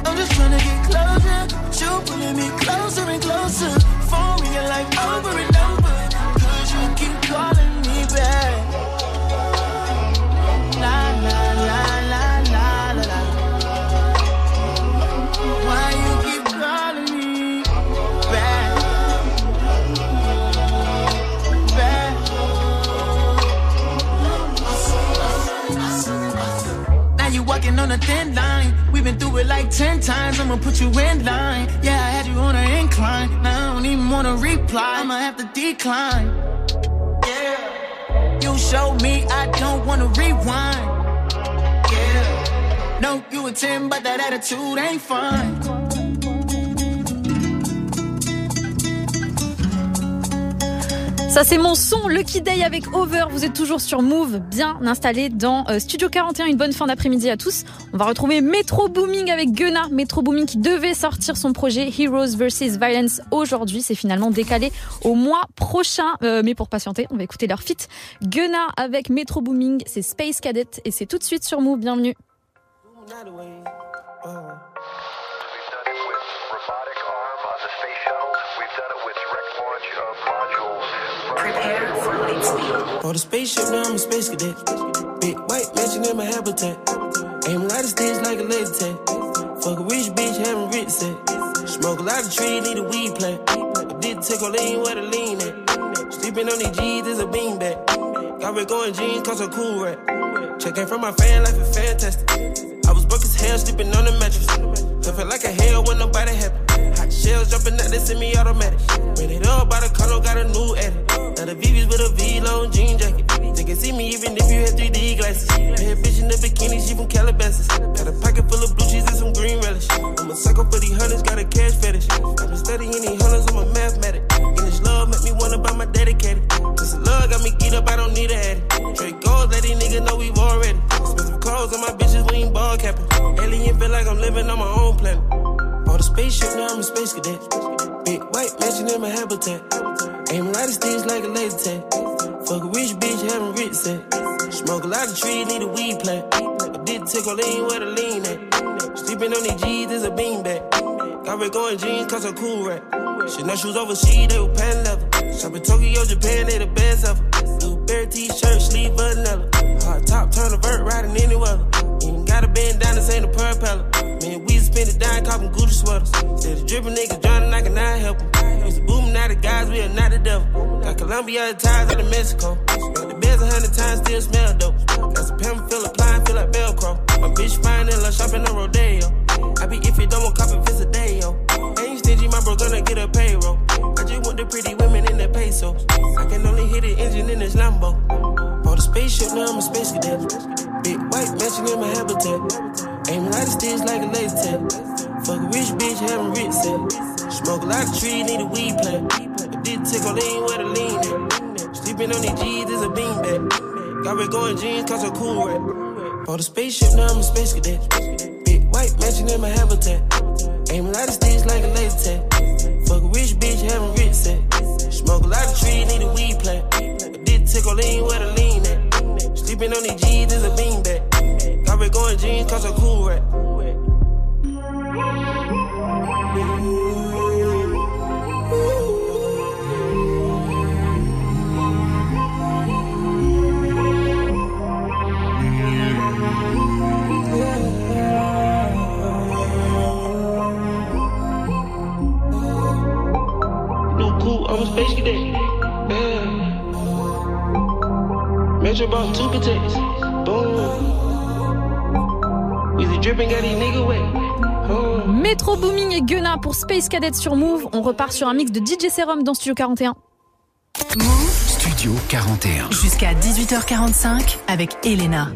I'm just trying to get closer. You pulling me closer and closer. Phone ringing like over and on a thin line. We've been through it like ten times. I'ma put you in line. Yeah, I had you on an incline. Now I don't even wanna reply. I'ma have to decline. Yeah. You showed me I don't wanna rewind. Yeah. No, you a 10, but that attitude ain't fine. Ça c'est mon son Lucky Day avec Over. Vous êtes toujours sur Move, bien installé dans euh, Studio 41. Une bonne fin d'après-midi à tous. On va retrouver Metro Booming avec Gunna. Metro Booming qui devait sortir son projet Heroes vs Violence aujourd'hui. C'est finalement décalé au mois prochain. Euh, mais pour patienter, on va écouter leur feat. Gunna avec Metro Booming. C'est Space Cadet et c'est tout de suite sur Move. Bienvenue. On the spaceship, now I'm a space cadet. Big white mansion in my habitat. Aim right at stage like a laser tag. Fuck a rich bitch, having rich set. Smoke a lot of trees, need a weed plant. I did take a lean where the lean at. Sleeping on these G's is a beanbag. Got red going jeans, cause I'm cool rap. Checking from my fan life is fantastic. I was broke as hell, sleeping on the mattress. I felt like a hell when nobody happy. Hot shells jumping out, they send me automatic. Ran it up by the color, got a new edit. Now the VVS with a V-long jean jacket. They can see me even if you had 3D glasses. Bad bitch in the bikini, she from Calabasas. Got a pocket full of blue cheese and some green relish. I'm a sucker for these hunters, got a cash fetish. I've been studying these hunters, I'm a mathematic. And this love make me wanna buy my dedicated. The love got me geeked up, I don't need a addy. Trade goals, let these niggas know we've already. Expensive clothes on my bitches, we ain't ball capping. Alien feel like I'm living on my own planet. Bought a spaceship, now I'm a space cadet. Big white mansion in my habitat. Aim right at stage like a laser tag. Fuck a rich bitch, having rich set. Smoke a lot of trees, need a weed plant. I did take a lean where the lean at. Sleeping on these G's is a beanbag. Got red going jeans, cause I'm cool rap. Shit, no shoes overseas, they were pan level. Shop in Tokyo, Japan, they the best ever. Blueberry t-shirt, sleeve vanilla. Hard top, turn a vert, riding any weather. Even got a this ain't a propeller. Man, we spend it down, copping Gucci sweaters. Said the dripping niggas drowning, I cannot help them. Used to boom, now the guys, we are not the devil. Got Colombia ties out of Mexico. Spent the beds a hundred times, still smell dope. Got some pimp, feel applying, feel like Velcro. My bitch fine and love shopping on Rodeo. I be if you don't want cop if it's a day, yo. Ain't stingy, my bro gonna get a payroll. I just want the pretty women in the pesos. I can only hit the engine in this Lambo. Bought a spaceship, now I'm a space cadet. Big white mansion in my habitat. Aim at stage like a laser tag. Fuck a rich bitch, having rich set. Smoke a lot of trees, need a weed plant. I did take a lean where the lean at. Sleeping on these G's is a beanbag. Got me going jeans cause I'm cool right. Bought a spaceship, now I'm a space cadet. Big white mansion in my habitat. Aim a lot of sticks like a laser tag. Fuck a rich bitch, having rich set. Smoke a lot of trees, need a weed plant. A dick tickle lean where the lean at. Sleeping on these G's is a beanbag. Me going jeans cause I'm cool coupe, I'm a space cadet. Yeah. Metro bought two protects. Boom. Metro Booming et Gunna pour Space Cadet sur Move. On repart sur un mix de DJ Serum dans Studio 41. Studio 41. Jusqu'à 18h45 avec Elena.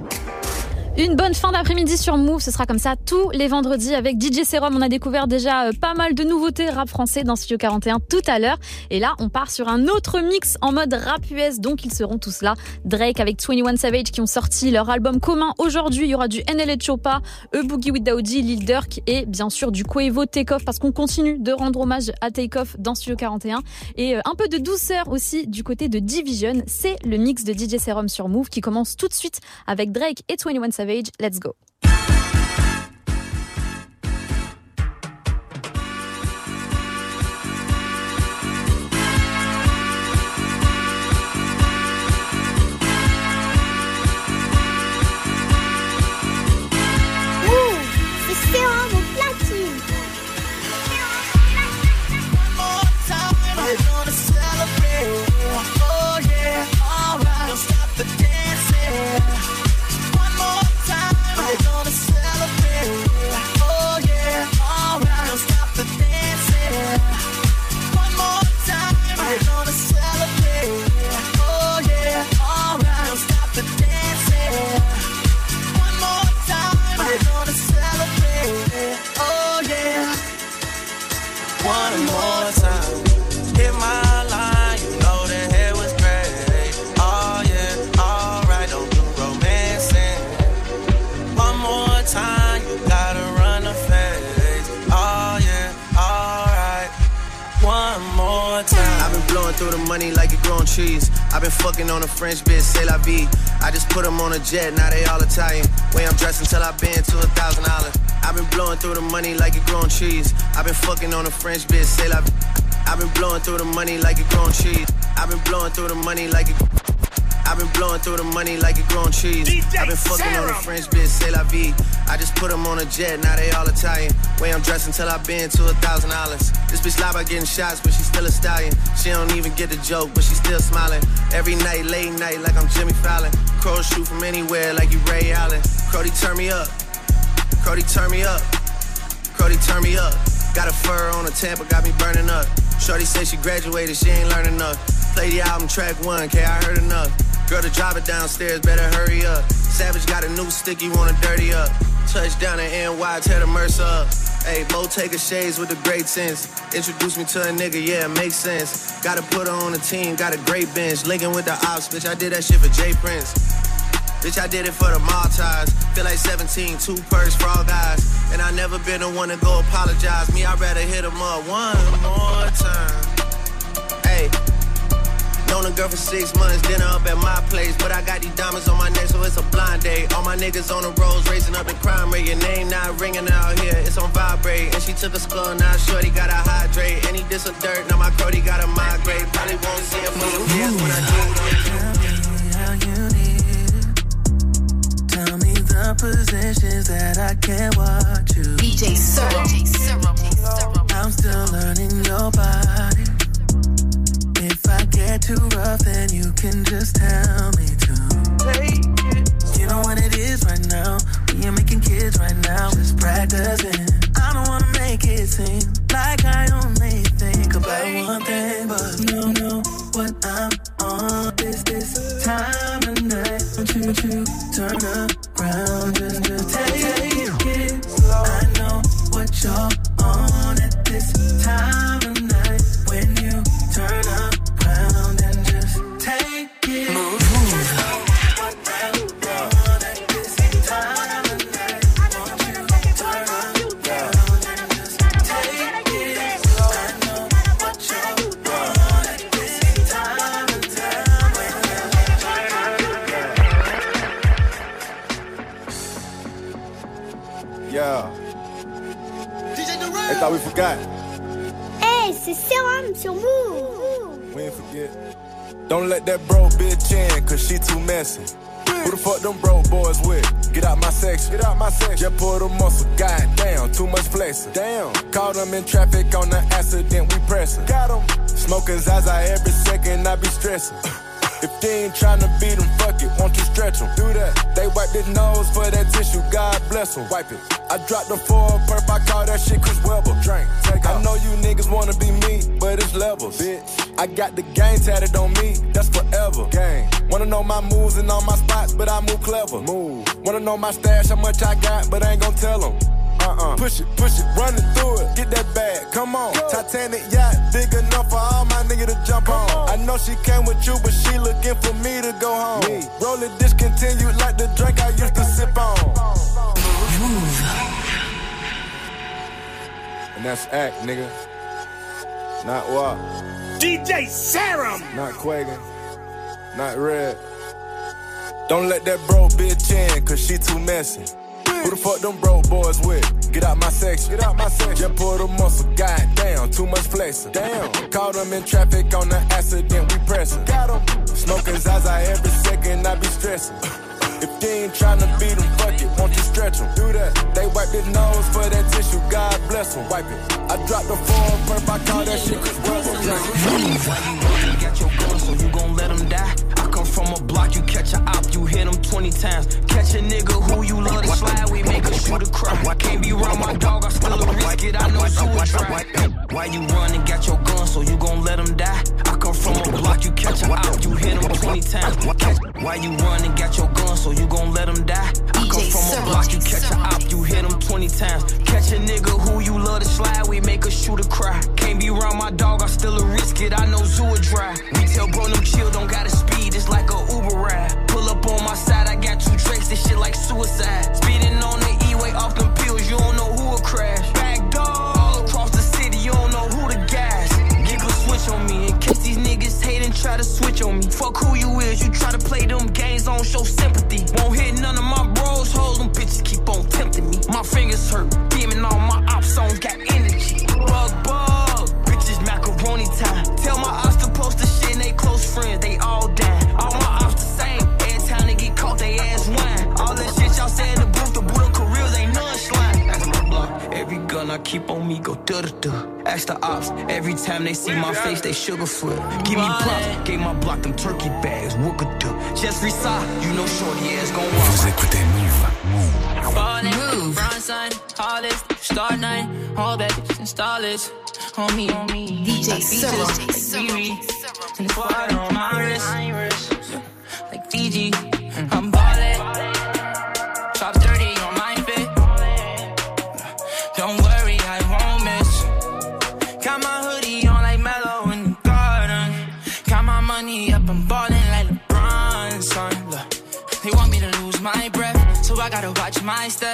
Une bonne fin d'après-midi sur Move, ce sera comme ça tous les vendredis avec DJ Serum. On a découvert déjà euh, pas mal de nouveautés rap français dans Studio 41 tout à l'heure. Et là, on part sur un autre mix en mode rap US, donc ils seront tous là. Drake avec 21 Savage qui ont sorti leur album commun aujourd'hui. Il y aura du NLE Chopa, E Boogie with Daoudi, Lil Durk et bien sûr du Quavo Takeoff parce qu'on continue de rendre hommage à Takeoff dans Studio 41. Et euh, un peu de douceur aussi du côté de Division. C'est le mix de DJ Serum sur Move qui commence tout de suite avec Drake et 21 Savage. Let's go. Through the money like it growing trees. I've been fucking on a French bitch, say la vie. I just put them on a jet, now they all Italian. Way I'm dressed until I've been to a thousand dollars. I've been blowing through the money like it growing trees. I've been fucking on a French bitch, say la vie. I've been blowing through the money like it growing trees. I've been blowing through the money like it. I've been blowing through the money like it growing trees. I've been fucking on a French bitch, say la vie. I just put them on a jet, now they all Italian. Way I'm dressed until I've been to a thousand dollars. This bitch lie about getting shots, but she's still a stallion. She don't even get the joke, but she's still smiling. Every night, late night, like I'm Jimmy Fallon. Crow shoot from anywhere, like you Ray Allen. Crody, turn me up. Crody, turn me up. Crody, turn me up. Got a fur on a Tampa, got me burning up. Shorty said she graduated, she ain't learned enough. Play the album track one, K, I heard enough. Girl to drive it downstairs, better hurry up. Savage got a new stick, you wanna dirty up. Touchdown in NY, tear the Mercer up. Hey, Bo Taker shades with the great sense. Introduce me to a nigga, yeah, it makes sense. Gotta put her on the team, got a great bench. Linking with the ops, bitch, I did that shit for Jay Prince. Bitch, I did it for the Maltese. Feel like 17, two purse all guys. And I never been the one to go apologize. Me, I'd rather hit him up one more time. Hey, known a girl for six months, dinner up at my place. But I got these diamonds on my neck, so it's a blind date. All my niggas on the roads, raising up the crime rate. Your name not ringing out here, it's on vibrate. And she took a skull, now shorty gotta hydrate. And he did some dirt, now my crody gotta migrate. Probably won't see him for some years when I do. Tell me the positions that I can watch you. DJ Serum. Act, nigga. Not what? DJ Serum. Not Quagan. Not Red. Don't let that bro bitch in, cause she too messy. Who the fuck them broke boys with? Get out my section. Get out my section. Just pull the muscle. God damn, too much flexing. Damn. Caught them in traffic on the accident, we pressing. Got them. Smoking Zaza every second, I be stressing. If they ain't tryna beat them, fuck it, won't you stretch them? Do that. They wipe their nose for that tissue, God bless them. Wipe it. I dropped the four perp, I call that shit Chris Webber. Why you got your gun, so you gon' let die? I come from a block, you catch a op, you hit him 20 times. Catch a nigga who you love to slide, we make a shooter cry. Why can't be around my dog, I still risk it, I know try. Why you run and got your gun, so you gon' let him die? I come from a block, you catch a op, you hit him 20 times. Why you run and got your gun, so you gon' let him die? Come from a block, you catch a op, you hit him 20 times. Catch a nigga who you love to slide, we make a shooter cry. Can't be around my dog, I still a risk it, I know Zoo would dry. We tell bro, them chill, don't gotta speed, it's like a Uber ride. Pull up on my side, I got two tracks, this shit like suicide. My face, they sugar foot. Give me props, gave my block them turkey bags, wookadoo. Just resaw, you know shorty ass gon' walk. Vous écoutez Move. Falling, Move. Front sign, hardest, start nine, all that install it on me, on me. DJ Serum. Like Riri, and it's water on my wrist,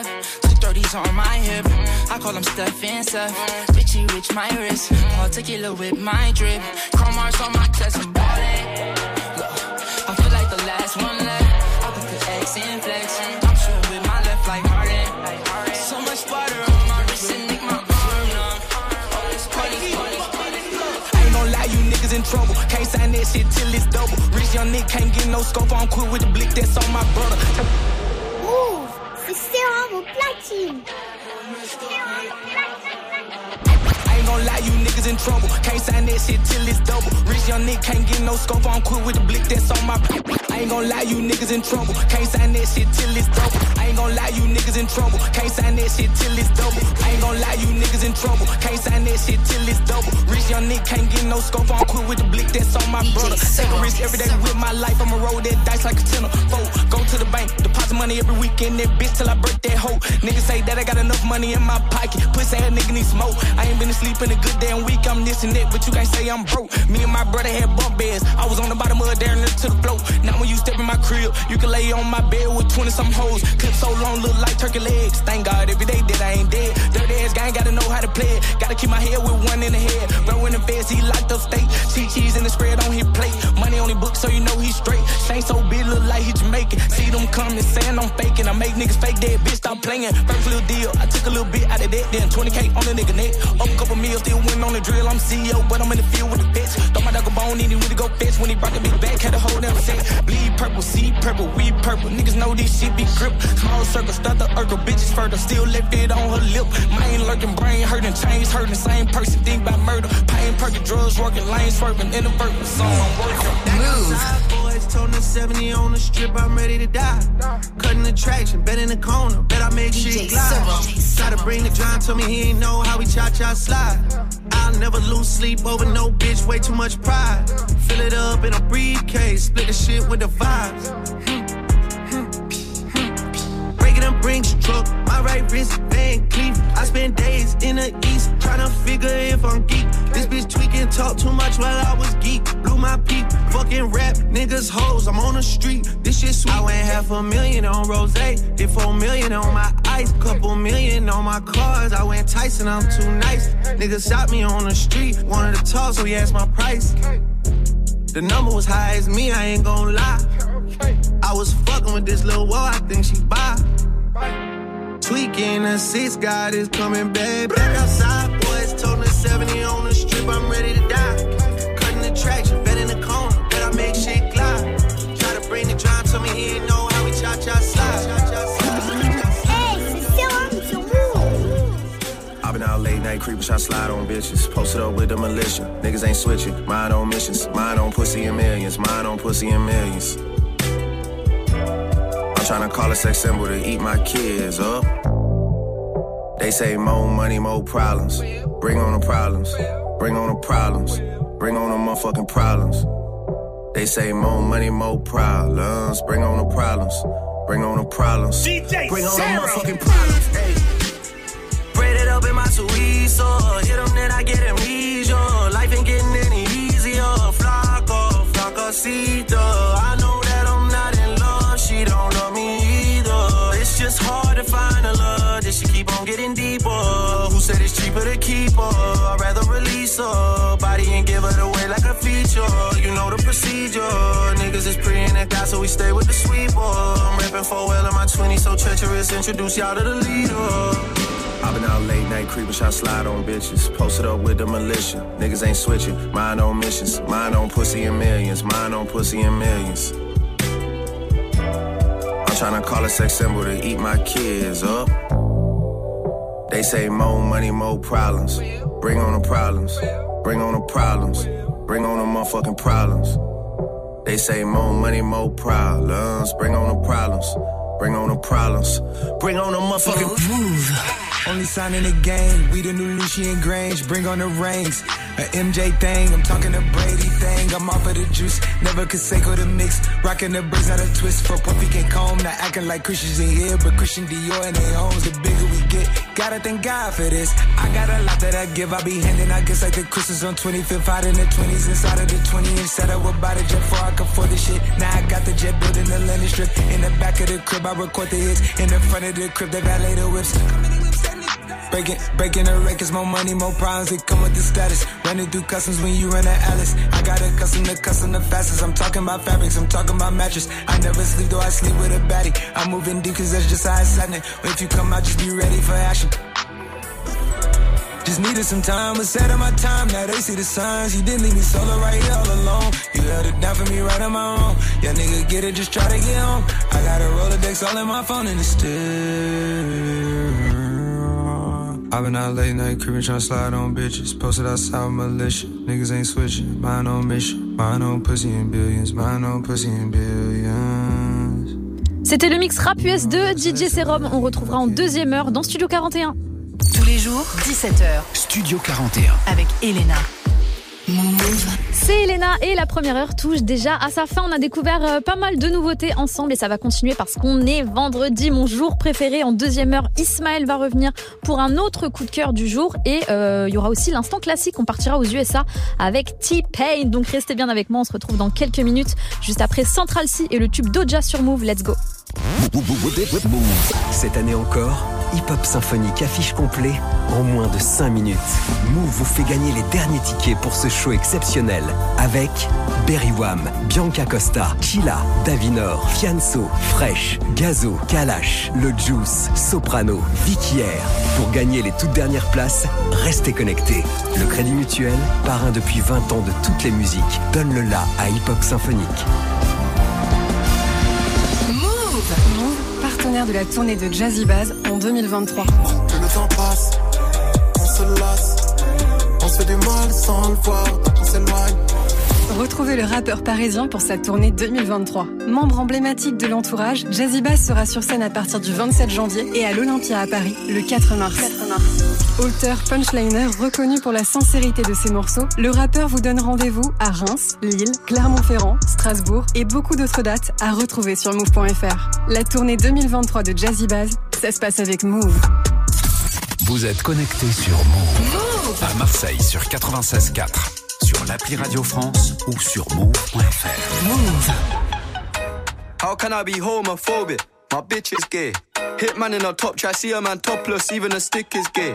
step. Two thirties on my hip, I call them Steph and Seth. Bitchy rich, my wrist, particular with my drip. Chrome marks on my chest, I'm ballin'. Look, I feel like the last one left. I put the X in flex. I'm sure with my left like Harden. So much butter on my wrist and make my arm numb. All this money. I ain't gon' lie, you niggas in trouble. Can't sign that shit till it's double. Rich young nigga can't get no scope. I'm quick with the blick that's on my brother. Move, c'est Serum au platine. I ain't gon' lie, you niggas in trouble. Can't sign that shit till it's double. Rich young nigga can't get no scope. I'm quick with the blick that's on my. I ain't gon' lie, you niggas in trouble. Can't sign that shit till it's double. I ain't gon' lie, you niggas in trouble. Can't sign that shit till it's double. I ain't gon' lie, you niggas in trouble. Can't sign that shit till it's double. Rich young nigga can't get no scope. I'm quick with the blick that's on my brother. Take a risk every day with my life. I'ma roll that dice like a tenner. Four, go to the bank, deposit money every weekend. That bitch till I break that hoe. Niggas say that I got enough money in my pocket. Pussy ass nigga need smoke. I ain't been asleep in a good damn week. I'm this and that, but you can't say I'm broke. Me and my brother had bump beds. I was on the bottom of there and to the floor. Now when you step in my crib, you can lay on my bed with 20 some hoes. Clip so long, look like turkey legs. Thank God every day that I ain't dead. Dirty ass gang gotta know how to play it. Gotta keep my head with one in the head. Bro in the feds, he locked up state. See cheese in the spread on his plate. Money on his book, so you know he's straight. Saint so big, look like he Jamaican. See them coming, saying I'm faking. I make niggas fake dead, bitch, stop playing. First little deal, I took a little bit out of that, then 20k on the nigga neck. Up a couple meals, still win on the drill. I'm CEO, but I'm in the field with the bitch. Thought my dog a bone, need him to go fetch. When he brought the big back, had a whole damn set. Bleed purple, see purple, we purple. Niggas know this shit be grip. Small circle, start the Urkel, bitches further. Still left it on her lip. Mind lurking, brain hurting, chains hurting. Same person, think about murder. Pain, perking, drugs working, lane swerving, inadvertent. So I'm working. Move. Boys told 70 on the strip, I'm ready to die. Cutting the traction, bet in the corner, bet I make shit glide. Try to bring the drive, told me he ain't know how we cha cha slide. I'll never lose sleep over no bitch, way too much pride. Fill it up in a briefcase, split the shit with the vibes. Truck, my right wrist, Van Cleef. I spend days in the east, tryna figure if I'm geek. This bitch tweaking, talk too much while I was geek. Blew my peak, fucking rap, niggas hoes, I'm on the street. This shit sweet. I went half a million on rose, did four million on my ice, couple million on my cars. I went Tyson, I'm too nice. Niggas shot me on the street, wanted to talk, so he asked my price. The number was high as me, I ain't gon' lie. I was fucking with this little wall, I think she buy. Tweaking the seats, God is coming back. Back outside, boys told me 70 on the strip, I'm ready to die. Cutting the traction, bet in the corner, bet I make shit glide. Try to bring the drive, told me he ain't know how we cha cha slide. Hey, Cecile, I've been out late night creeping, I slide on bitches. Posted up with the militia. Niggas ain't switching. Mine on missions. Mine on pussy and millions. Mine on pussy and millions. Trying to call a sex symbol to eat my kids up. They say more money, more problems. Bring on the problems. Bring on the problems. Bring on the motherfucking problems. They say more money, more problems. Bring on the problems. Bring on the problems. Bring on the motherfucking problems. Hey. Braid it up in my Suizo. Hit them, then I get amnesia. Life ain't getting any easier. Flaco, flacosito. Cheaper to keep her? I'd rather release her. Body and give it away like a feature. You know the procedure. Niggas is pre and guy, so we stay with the sweet boy. I'm rapping for well in my 20s, so treacherous. Introduce y'all to the leader. I've been out late night creeping, I slide on bitches. Posted up with the militia. Niggas ain't switching. Mine on missions. Mine on pussy and millions. Mine on pussy and millions. I'm trying to call a sex symbol to eat my kids up. They say more money, more problems. Bring on the problems. Bring on the problems. Bring on the motherfucking problems. They say more money, more problems. Bring on the problems. Bring on the problems. Bring on the motherfucking move. Only sign in the game. We the new Lucian Grange. Bring on the rings. A MJ thing. I'm talking a Brady thing. I'm off of the juice. Never could say go the mix. Rocking the braids out of twist. For puffy can comb. Not acting like Christians in here. But Christian Dior and they homes. The bigger we get. Gotta thank God for this. I got a lot that I give. I be handing. I guess like the Christmas on 25th. Out in the 20s. Inside of the 20 inch setup. About a jet before I could afford the shit. Now I got the jet building the landing strip. In the back of the crib. I record the hits. In the front of the crib. They valet the whips. Breaking, breaking the records, more money, more problems. They come with the status. Running through customs when you run an Alice. I got a custom to custom the fastest. I'm talking about fabrics, I'm talking about mattress. I never sleep, though I sleep with a baddie. I'm moving deep, cause that's just how I it's happening. If you come out, just be ready for action. Just needed some time, was set on my time. Now they see the signs. You didn't leave me solo right here all alone. You held it down for me right on my own. Yeah, nigga, get it, just try to get home. I got a Rolodex all in my phone and it's still. I've been out late night, creeping, trying to slide on bitches. Posted outside militia. Niggas ain't switching. Mine on mission. Mine on pussy and billions. Mine on pussy and billions. C'était le mix rap US de DJ Serum. On retrouvera en deuxième heure dans Studio 41. Tous les jours, 17h. Studio 41. Avec Elena. C'est Elena et la première heure touche déjà à sa fin. On a découvert euh, pas mal de nouveautés ensemble et ça va continuer parce qu'on est vendredi, mon jour préféré. En deuxième heure, Ismaël va revenir pour un autre coup de cœur du jour et euh, il y aura aussi l'instant classique. On partira aux USA avec T-Pain. Donc restez bien avec moi. On se retrouve dans quelques minutes juste après Central C et le tube Doja sur Move. Let's go. Cette année encore, hip-hop symphonique affiche complet en moins de 5 minutes. Move vous fait gagner les derniers tickets pour ce show exceptionnel avec Berry Wham, Bianca Costa, Chila, Davinor, Fianso, Fresh, Gazo, Kalash, Le Juice, Soprano, Vicky. Pour gagner les toutes dernières places, restez connectés. Le Crédit Mutuel, parrain depuis 20 ans de toutes les musiques, donne le la à hip-hop symphonique. Move, partenaire de la tournée de Jazzy Baz en 2023. Plus le temps passe, on se lasse, on se fait du mal sans le voir, on s'éloigne. Retrouvez le rappeur parisien pour sa tournée 2023. Membre emblématique de l'entourage, Jazzy Bass sera sur scène à partir du 27 janvier et à l'Olympia à Paris le 4 mars. Auteur punchliner reconnu pour la sincérité de ses morceaux, le rappeur vous donne rendez-vous à Reims, Lille, Clermont-Ferrand, Strasbourg et beaucoup d'autres dates à retrouver sur move.fr. La tournée 2023 de Jazzy Bass, ça se passe avec Move. Vous êtes connecté sur Move. À Marseille sur 96.4, sur l'appli Radio France ou sur move.fr. Move. How can I be homophobic? My bitch is gay. Hitman in a top try, see a man topless, even a stick is gay.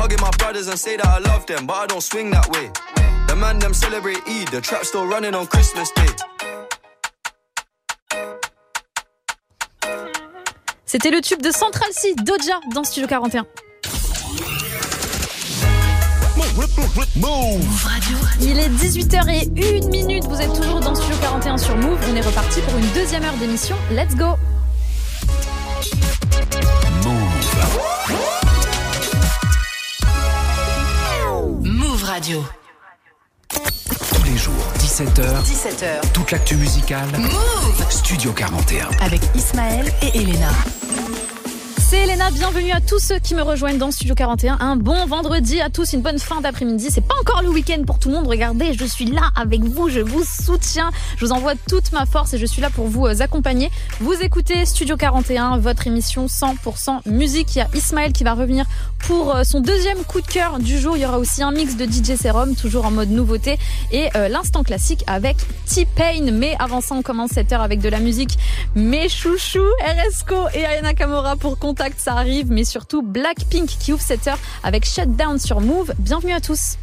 Hugging my brothers and say that I love them, but I don't swing that way. The man them celebrate Eid, the trap still running on Christmas Day. C'était le tube de Central C, Doja, dans Studio 41. Move Radio. Il est 18h01 minute. Vous êtes toujours dans Studio 41 sur Move. On est reparti pour une deuxième heure d'émission. Let's go. Radio. Tous les jours, 17h. 17h. Toute l'actu musicale. Move Studio 41. Avec Ismaël et Elena. C'est Elena, bienvenue à tous ceux qui me rejoignent dans Studio 41. Un bon vendredi à tous, une bonne fin d'après-midi. C'est pas encore le week-end pour tout le monde. Regardez, je suis là avec vous, je vous soutiens, je vous envoie toute ma force et je suis là pour vous euh, accompagner. Vous écoutez Studio 41, votre émission 100% musique. Il y a Ismaël qui va revenir pour euh, son deuxième coup de cœur du jour. Il y aura aussi un mix de DJ Serum, toujours en mode nouveauté, et euh, l'instant classique avec T-Pain. Mais avant ça, on commence cette heure avec de la musique. Mes chouchous, RSCO et Ayana Kamora pour Contact, ça arrive, mais surtout Blackpink qui ouvre cette heure avec Shutdown sur Move. Bienvenue à tous.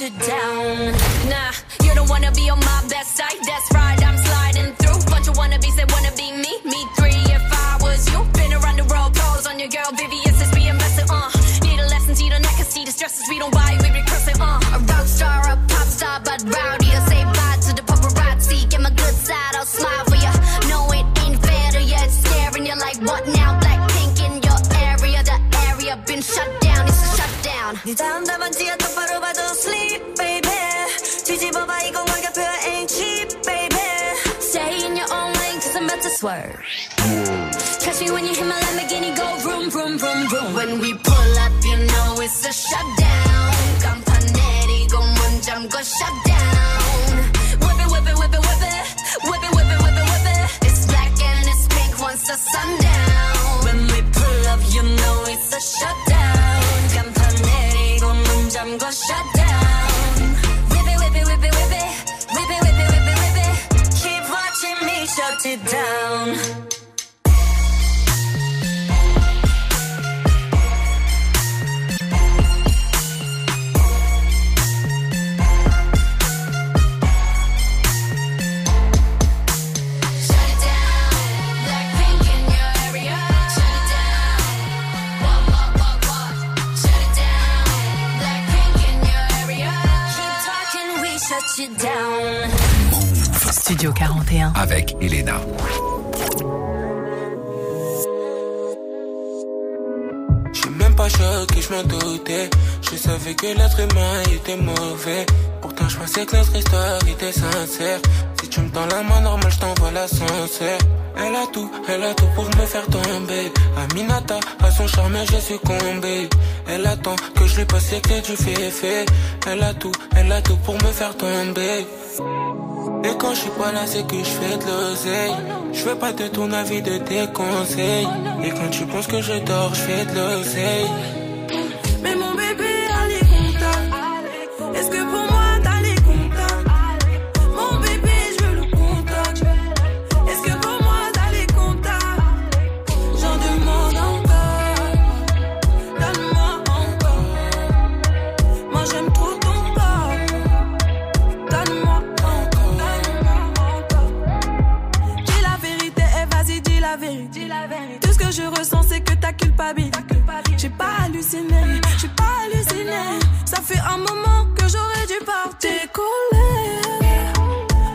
let down. Nah, you don't wanna be on my best side. That's right, I'm sliding through. Bunch of wannabes say wanna be me. Me three if I was you. Been around the world, calls on your girl Vivian since being messing. Uh, need a lesson, see the neck, see the stresses we don't buy. about to swerve Catch me when you hit my Lamborghini go vroom vroom vroom vroom When we pull up you know it's a shutdown 간판 내리고 문 잠궈 shutdown Studio 41. Avec Elena. Je suis même pas choqué, je m'en doutais. Je savais que l'être humain était mauvais. Pourtant, je pensais que notre histoire était sincère. Si tu me tends la main normale, je t'envoie l'ascenseur. Elle a tout, elle a tout pour me faire tomber. Aminata, à son charme, j'ai succombé. Elle attend que je lui passe les clés du fait Elle a tout, elle a tout pour me faire tomber. Et quand je suis pas là, c'est que je fais de l'oseille. Je fais pas de ton avis, de tes conseils. Et quand tu penses que je dors, je fais de l'oseille. Mais mon J'ai pas halluciné, j'ai pas halluciné. Ça fait un moment que j'aurais dû partir. Décoller,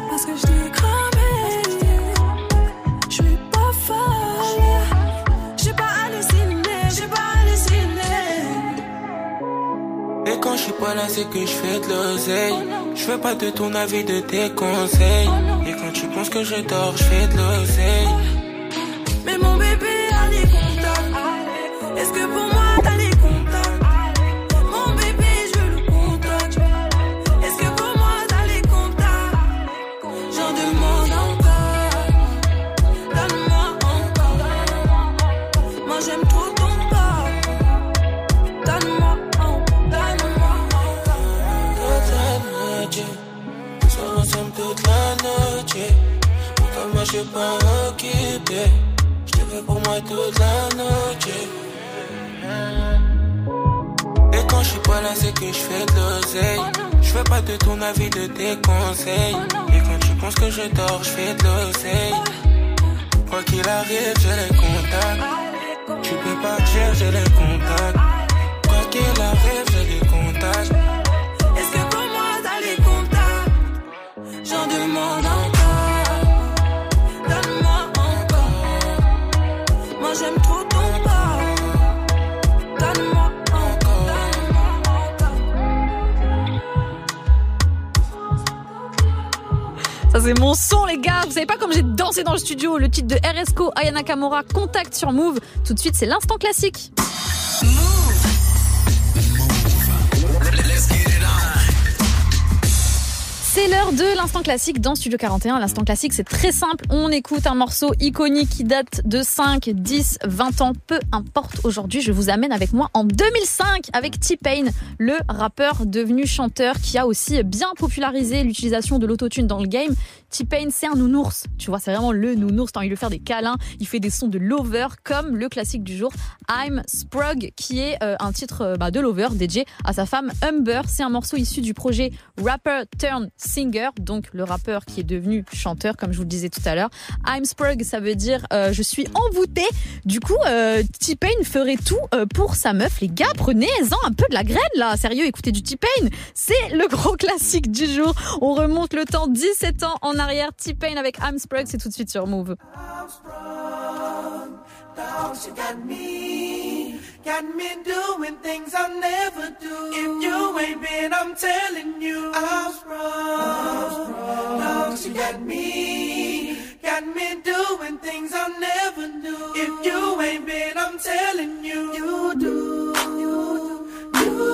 parce que je t'ai cramé. Je suis pas folle, j'ai pas halluciné, j'ai pas halluciné. Et quand je suis pas là, c'est que je fais de l'oseille. Je fais pas de ton avis, de tes conseils. Et quand tu penses que je dors, je fais de l'oseille. Mais mon bébé. Est-ce que pour moi je fais de l'oseille. Je fais pas de ton avis, de tes conseils. Et quand tu penses que je dors, je fais de l'oseille. Quoi qu'il arrive, j'ai les contacts. Tu peux partir, j'ai les contacts. Quoi qu'il arrive, j'ai les contacts. C'est mon son les gars, vous savez pas comme j'ai dansé dans le studio, le titre de RSCO Ayana Kamora Contact sur Move. Tout de suite c'est l'instant classique. C'est l'heure de l'instant classique dans Studio 41. L'instant classique, c'est très simple. On écoute un morceau iconique qui date de 5, 10, 20 ans, peu importe. Aujourd'hui, je vous amène avec moi en 2005 avec T-Pain, le rappeur devenu chanteur qui a aussi bien popularisé l'utilisation de l'autotune dans le game. T-Pain, c'est un nounours. Tu vois, c'est vraiment le nounours. T'as envie de faire des câlins. Il fait des sons de Lover, comme le classique du jour, I'm Sprug, qui est euh, un titre euh, bah, de Lover dédié à sa femme Humber. C'est un morceau issu du projet Rapper Turn Singer, donc le rappeur qui est devenu chanteur, comme je vous le disais tout à l'heure. I'm Sprug, ça veut dire euh, je suis envoûté. Du coup, euh, T-Pain ferait tout euh, pour sa meuf. Les gars, prenez-en un peu de la graine là. Sérieux, écoutez du T-Pain. C'est le gros classique du jour. On remonte le temps 17 ans en arrière. T-Pain avec I'm Sprug, c'est tout de suite sur Move. She got me doing things I'll never do. If you ain't been, I'm telling you, I was wrong. No, she got me. Got me doing things I'll never do. If you ain't been, I'm telling you, you do. You do. You do.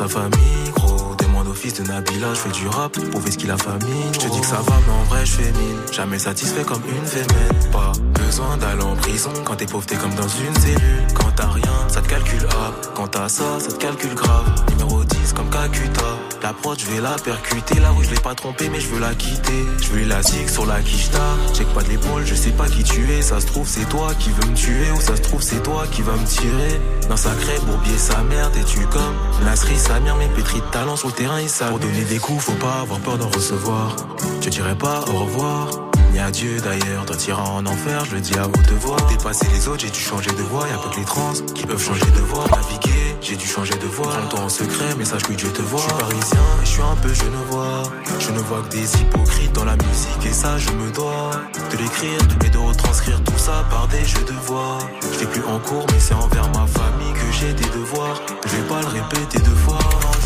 Sa famille, gros. Demande au fils de Nabila, je fais du rap, prouver ce qu'il a famille. Je te dis que ça va, mais en vrai, je fais mine. Jamais satisfait comme une fémène. Pas besoin d'aller en prison. Quand t'es pauvre, t'es comme dans une cellule. Quand t'as rien, ça te calcule up. Quand t'as ça, ça te calcule grave. Numéro 10 comme Kakuta. La prod, je vais la percuter. La rue, je l'ai pas trompé, mais je veux la quitter. Je veux la zig sur la quicheta. Check pas de l'épaule, je sais pas qui tu es. Ça se trouve, c'est toi qui veux me tuer. Ou ça se trouve, c'est toi qui va me tirer. D'un sacré bourbier, sa mère, t'es-tu comme Nasri, sa mère, mais pétri de talent sur le terrain, il savent. Pour donner des coups, faut pas avoir peur d'en recevoir. Je dirais pas au revoir. Ni adieu d'ailleurs, toi t'iras en enfer, je le dis à haute voix. Dépasser les autres, j'ai dû changer de voix. Y'a pas que les trans qui peuvent changer de voix. J'ai dû changer de voix. Prends-toi en secret, mais sache que Dieu te voit. Je suis parisien et je suis un peu genevois. Je Je ne vois que des hypocrites dans la musique et ça je me dois de l'écrire et de retranscrire tout ça par des jeux de voix. Je plus en cours mais c'est envers ma famille que j'ai des devoirs. Je vais pas le répéter deux fois,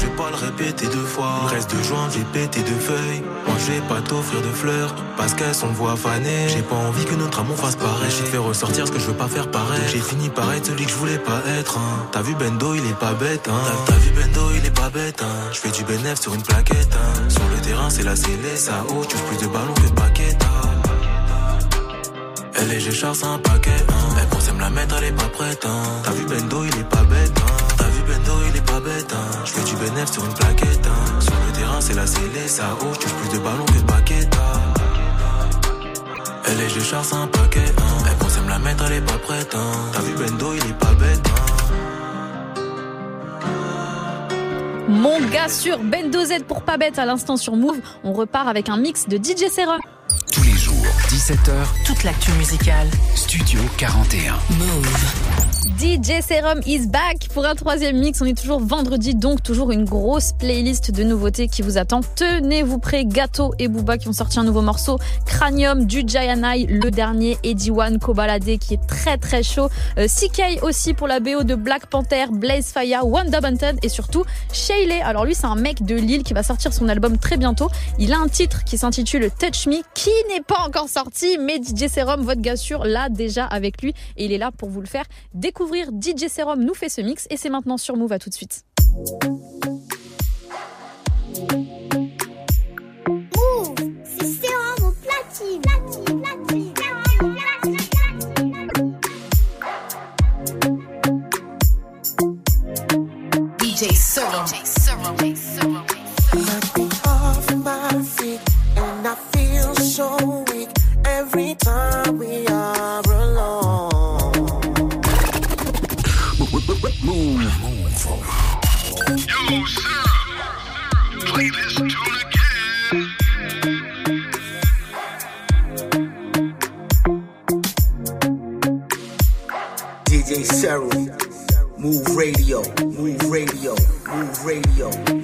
je vais pas le répéter deux fois. Il me reste de juin, j'ai pété de feuilles. Moi je vais pas t'offrir de fleurs parce qu'elles sont voix fanées. J'ai pas envie que notre amour fasse pareil. J'ai fait ressortir ce que je veux pas faire pareil. J'ai fini par être celui que je voulais pas être. hein. T'as vu Bendo, il est pas bête. Hein. T'as vu Bendo, il est pas bête. Hein. Je fais du bénéf sur une plaquette. Hein. Sur le terrain, c'est la scellée, ça haut. Tu plus de ballons que hein. Elle est Géchard, c'est un paquet. Elle pensait me la mettre, elle est pas prête. T'as vu Bendo, il est pas bête. Bendo, il est pas bête. Hein. Je fais du bénéf sur une plaquette. Hein. Sur le terrain, c'est la scellée, ça haut. Tu plus de ballons que de paquettes. Hein. Elle est Géchard, c'est un paquet. Hein. Elle pensait me la mettre, elle est pas prête. Hein. T'as vu Bendo, il est pas bête. Hein. Mon gars sur Bendo Z pour pas bête à l'instant sur Move. On repart avec un mix de DJ Serum. Tous les jours, 17h, Toute l'actu musicale. Studio 41. Move. DJ Serum is back pour un troisième mix. On est toujours vendredi, donc toujours une grosse playlist de nouveautés qui vous attend. Tenez-vous prêts, Gâteau et Booba qui ont sorti un nouveau morceau. Cranium du Jayanai, le dernier. Eddie One, Kobalade qui est très très chaud. Euh, CK aussi pour la BO de Black Panther, Blaze Fire, Wanda Bunted et surtout Shayley. Alors lui, c'est un mec de Lille qui va sortir son album très bientôt. Il a un titre qui s'intitule Touch Me qui n'est pas encore sorti, mais DJ Serum, votre gars sûr, l'a déjà avec lui et il est là pour vous le faire découvrir. DJ Serum nous fait ce mix et c'est maintenant sur Move. À tout de suite. Move, c'est sérum au platine. platine, platine. DJ Serum. Nothing off feel so weak every time we are alone. Move, move, Yo, Sarah, play this tune again. DJ Radio, Move Radio, Move Radio, Move Radio.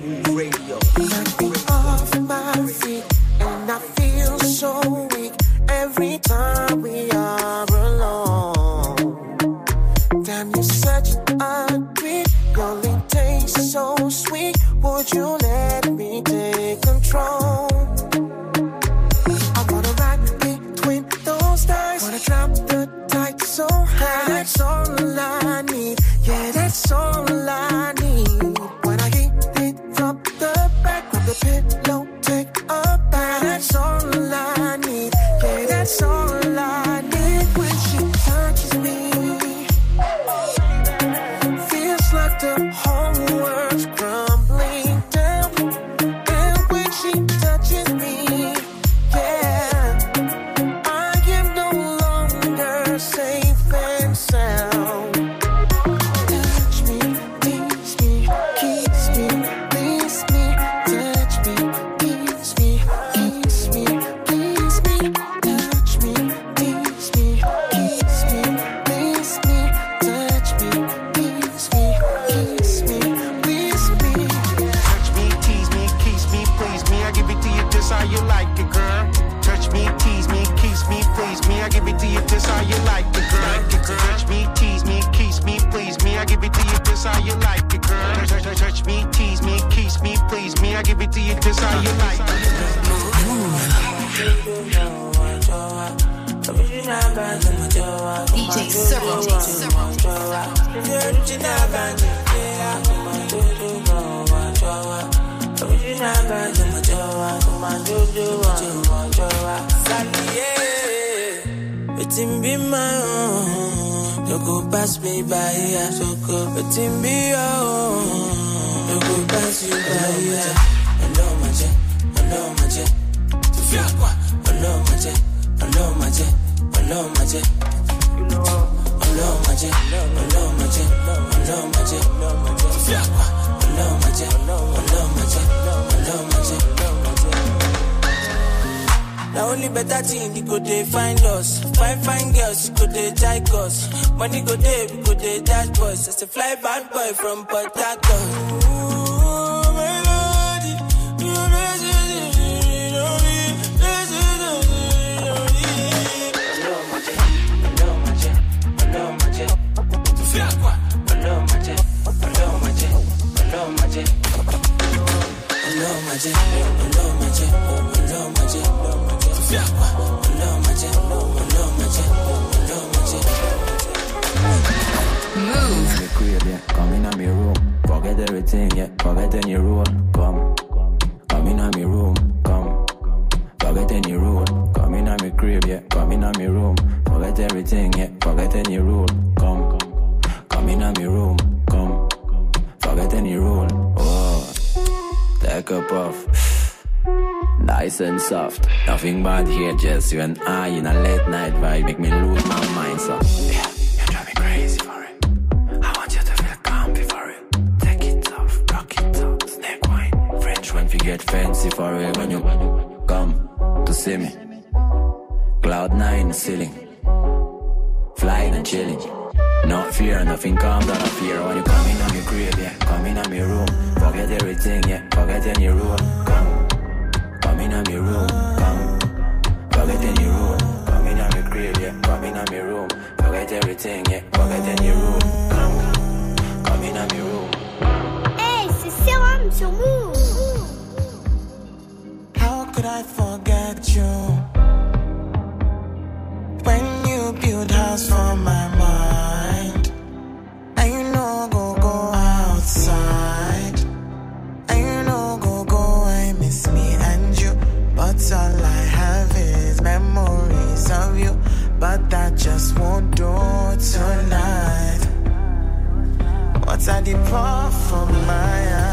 Nothing bad here, just you and I in a late night vibe. Make me lose my mind, so. Yeah, you drive me crazy for it. I want you to feel comfy for it. Take it off, rock it off, snake wine. French when you get fancy for it. When you come to see me. Cloud nine ceiling. Flying and chilling. No fear, nothing comes out of fear when you come in on your crib, yeah. Come in on my room. Forget everything, yeah. Forget any rule. Come. Come in on my room. Come. Forget any rule. Come in on my crib, yeah. Come in on my room. Forget everything, yeah. Forget any rule. Come. Come in on my room. Hey, c'est Sérum sur Move. How could I forget you? When you build house for my just won't do tonight. What's I depart from my eyes?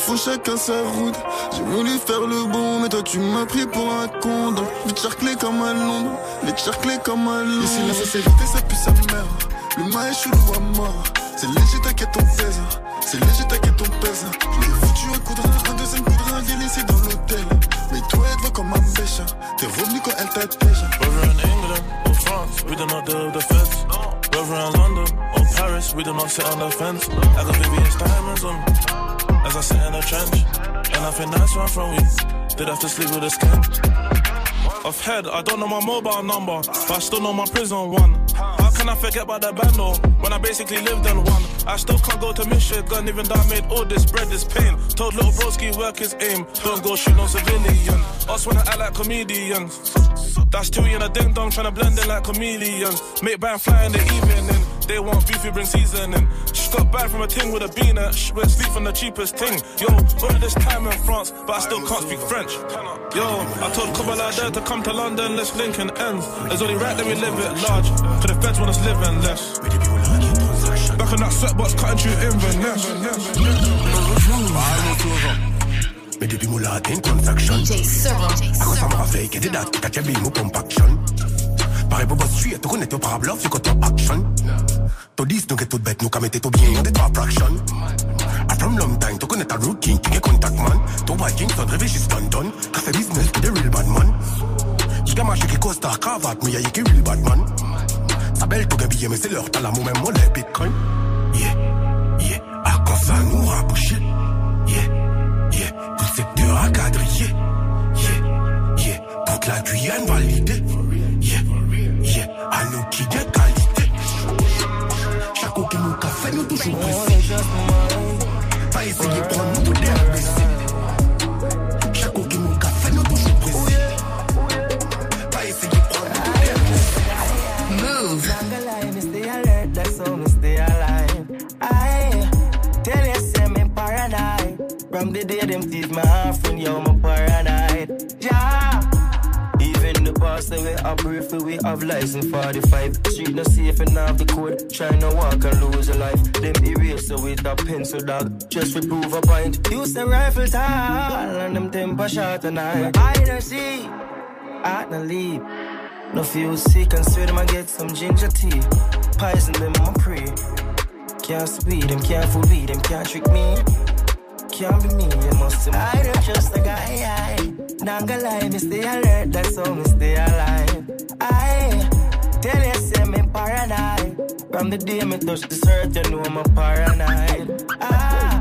Fond chacun sa route. J'ai voulu faire le bon, mais toi tu m'as pris pour un con. Donc vite charclé comme à Londres, vite charclé comme à Londres. Ici la sincérité ça pue sa mère. Le maïs chelou à mort. C'est léger t'inquiète on pèse. C'est léger t'inquiète on pèse. Je l'ai foutu un coup de rein, un deuxième coup de rein, l'ai laissé dans l'hôtel. Mais toi elle te voit comme un pêche. T'es revenu quand elle t'a déjà. We do not sit on the fence. I got VVS diamonds on me as I sit in the trench. And I think that's where from. We did have to sleep with a skin. Off head, I don't know my mobile number, but I still know my prison one. How can I forget about the band when I basically lived in one? I still can't go to Michigan, even though I made all this bread, this pain. Told little broski work his aim, don't go shoot no civilian. Us wanna act like comedians. That's two in a ding dong, trying to blend in like chameleons. Make band fly in the evening. They want beef, we bring seasoning. Just got back from a ting with a bean at. Sh- Went sleep on the cheapest thing. Yo, all of this time in France, but I still can't speak French. Yo, I told Kabbalah there to come to London, let's link and ends. It's only right that we live it large. For the feds want us living less. Back in that sweatbox, cutting through Inverness. Mais depuis mon latin transaction À quoi ça m'a fait qu'il y a des dates T'as bien mon compaction Tu connais ton parabluff C'est quoi ton action? Ton 10 nous get tout bête Nous qu'à mettre tout bien fractions I from long time Tu connais ta routine King et contact man Qu'a fait business real bad man qui costard cravate Mais y'a qui real bad man Ça belle, gabillé, mais c'est t'as l'amour, même moi, les bitcoins. Yeah, yeah, à quand ça nous? Yeah, yeah, tout secteur à. Yeah, yeah, toute la Guyane validée. Yeah, yeah, à nous qui gagne qualité. Chaque qui nous café, nous toujours pressés. Pas essayer de prendre nous tout des imbéciles. Chaque qui nous café, nous toujours pressés. Pas essayer de prendre nous tout des imbéciles. Move. Alive, me stay alert, that's how me stay alive. I tell you, say me paranoid. From the day them teeth my half and yo, me paranoid. Yeah. Even the we operate for we have license 45. Street no safe and have the code. Trying to walk and lose a life. Them eraser with a pencil dog. Just to prove a point. Use the rifle tall and them temper shot and I. I don't see. I don't leave. No feel sick and swear them I get some ginger tea. Poison them I pray. Can't speed them, can't fool me, them can't trick me. Can't be me, you must have. I don't trust a guy. I not gonna lie, me stay alert, that's how me stay alive. I tell you, say me paranoid. From the day me touch the earth, you know I'm a paranoid. Ah.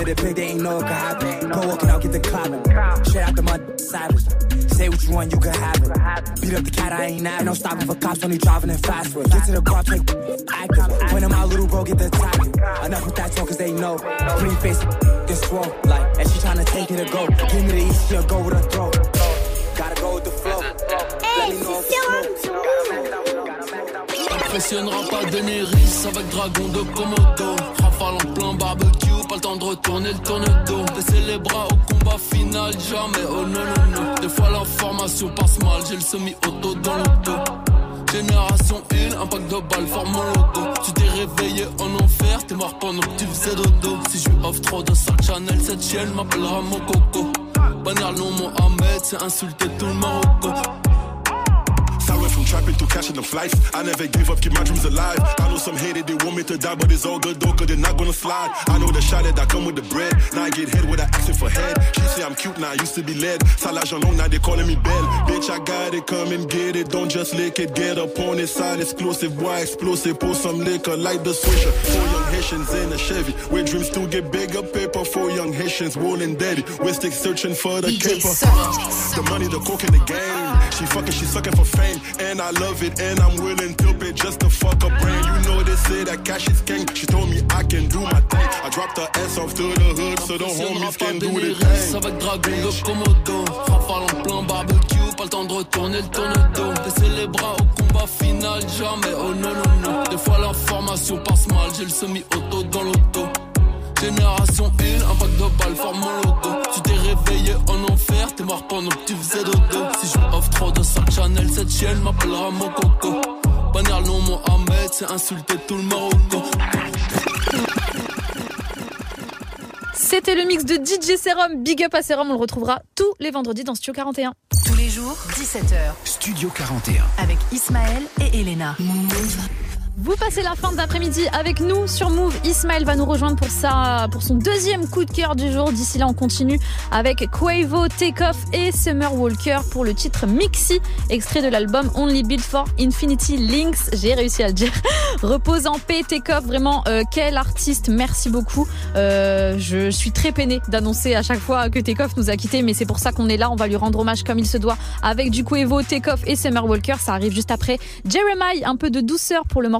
After the pick, they ain't know it could happen. Go walking out, get the clout. Shit out the mud, savage. Say what you want, you can have it. Beat up the cat, I ain't at. No stopping for cops, only driving in fast foot. Get to the car, take active. When I'm out, little bro, get the tactic. Enough with that talk, cause they know. Pretty face, get swole. Like, and she tryna take it or go. Give me the east, she'll go with her throat. Gotta go with the flow. Hey, know if it's Impressionnera pas Daenerys avec dragon de Komodo. Rafale en plein barbecue, pas le temps de retourner le tourne-dos Baisser les bras au combat final, jamais, oh non non non. Des fois l'information passe mal, j'ai le semi-auto dans dos Génération 1, un pack de balles forme mon logo Tu t'es réveillé en enfer, t'es mort pendant que tu faisais dodo. Si je lui offre trop de sac Chanel, cette chienne m'appellera mon coco. Bannière non Mohamed, c'est insulter tout le Marocco I trapping to catching them flights. I never gave up, keep my dreams alive. I know some hated, they want me to die, but it's all good though, cause they're not gonna slide. I know the shot that come with the bread. Now I get head without asking for head. She say I'm cute now, I used to be led. Salage on now they calling me Belle. Bitch, I got it, come and get it. Don't just lick it, get up on this side. Exclusive, boy, explosive. Pour some liquor like the swisher. Four young Haitians in a Chevy. Where dreams to get bigger paper. Four young Haitians rolling daddy. We're stick searching for the caper. The money, the coke in the game. She fucking, she sucking for fame. And I love it, and I'm willing to pay just to fuck her brain. You know they say that cash is king. She told me I can do my thing. I dropped her ass off to the hood so the homies can do the thing. avec dragon de Komodo Rafale en plein barbecue, pas le temps de retourner le tourne-dos Baisser les bras au combat final, jamais, oh non non non Des fois l'information passe mal, j'ai le semi-auto dans l'auto Génération 1, un pack de balles forme mon logo Tu t'es réveillé en enfer, t'es mort pendant que tu faisais dodo Si je offre trop de sac Chanel, cette chienne m'appellera mon coco Bannière non Mohamed, c'est insulter tout le Marocco C'était le mix de DJ Serum. Big up à Serum, on le retrouvera tous les vendredis dans Studio 41. Tous les jours, 17h. Studio 41. Avec Ismaël et Elena. Vous passez la fin d'après-midi avec nous sur Move. Ismaël va nous rejoindre pour, pour son deuxième coup de cœur du jour. D'ici là, on continue avec Quavo, Takeoff et Summer Walker pour le titre Mixi, extrait de l'album Only Built for Infinity Links. J'ai réussi à le dire. Repose en paix, Takeoff. Vraiment, euh, quel artiste. Merci beaucoup. Euh, je suis très peinée d'annoncer à chaque fois que Takeoff nous a quittés, mais c'est pour ça qu'on est là. On va lui rendre hommage comme il se doit avec du Quavo, Takeoff et Summer Walker. Ça arrive juste après. Jeremiah, un peu de douceur pour le morceau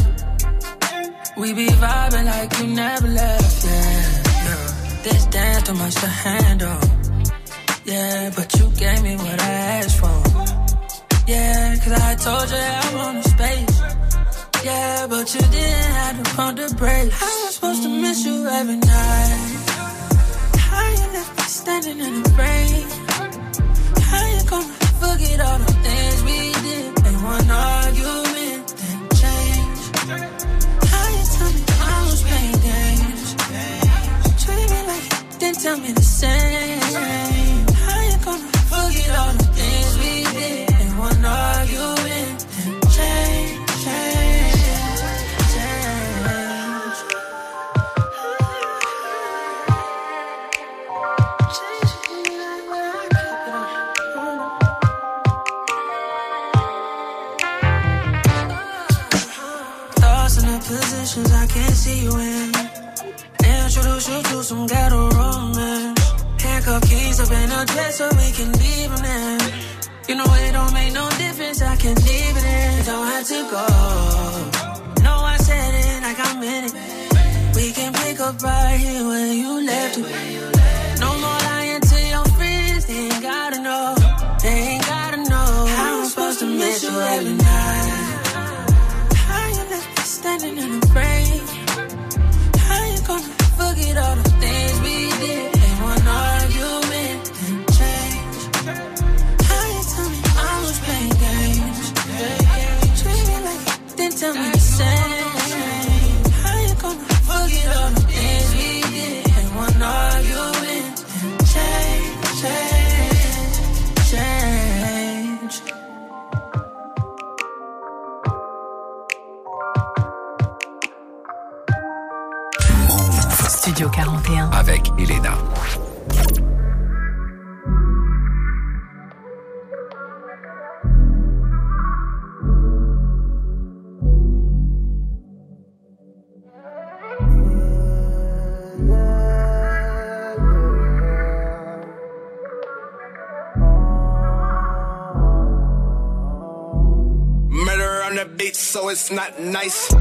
We be vibing like you never left, yeah. yeah. This dance too much to handle. Yeah, but you gave me what I asked for. Yeah, cause I told you on a space. Yeah, but you didn't have to pump the brakes. I supposed to miss you every night? How you left me standing in the rain? How you gonna forget all the things we did? And one argument then change. then tell me the same. How you gonna forget all the things we did in one night? It's not nice.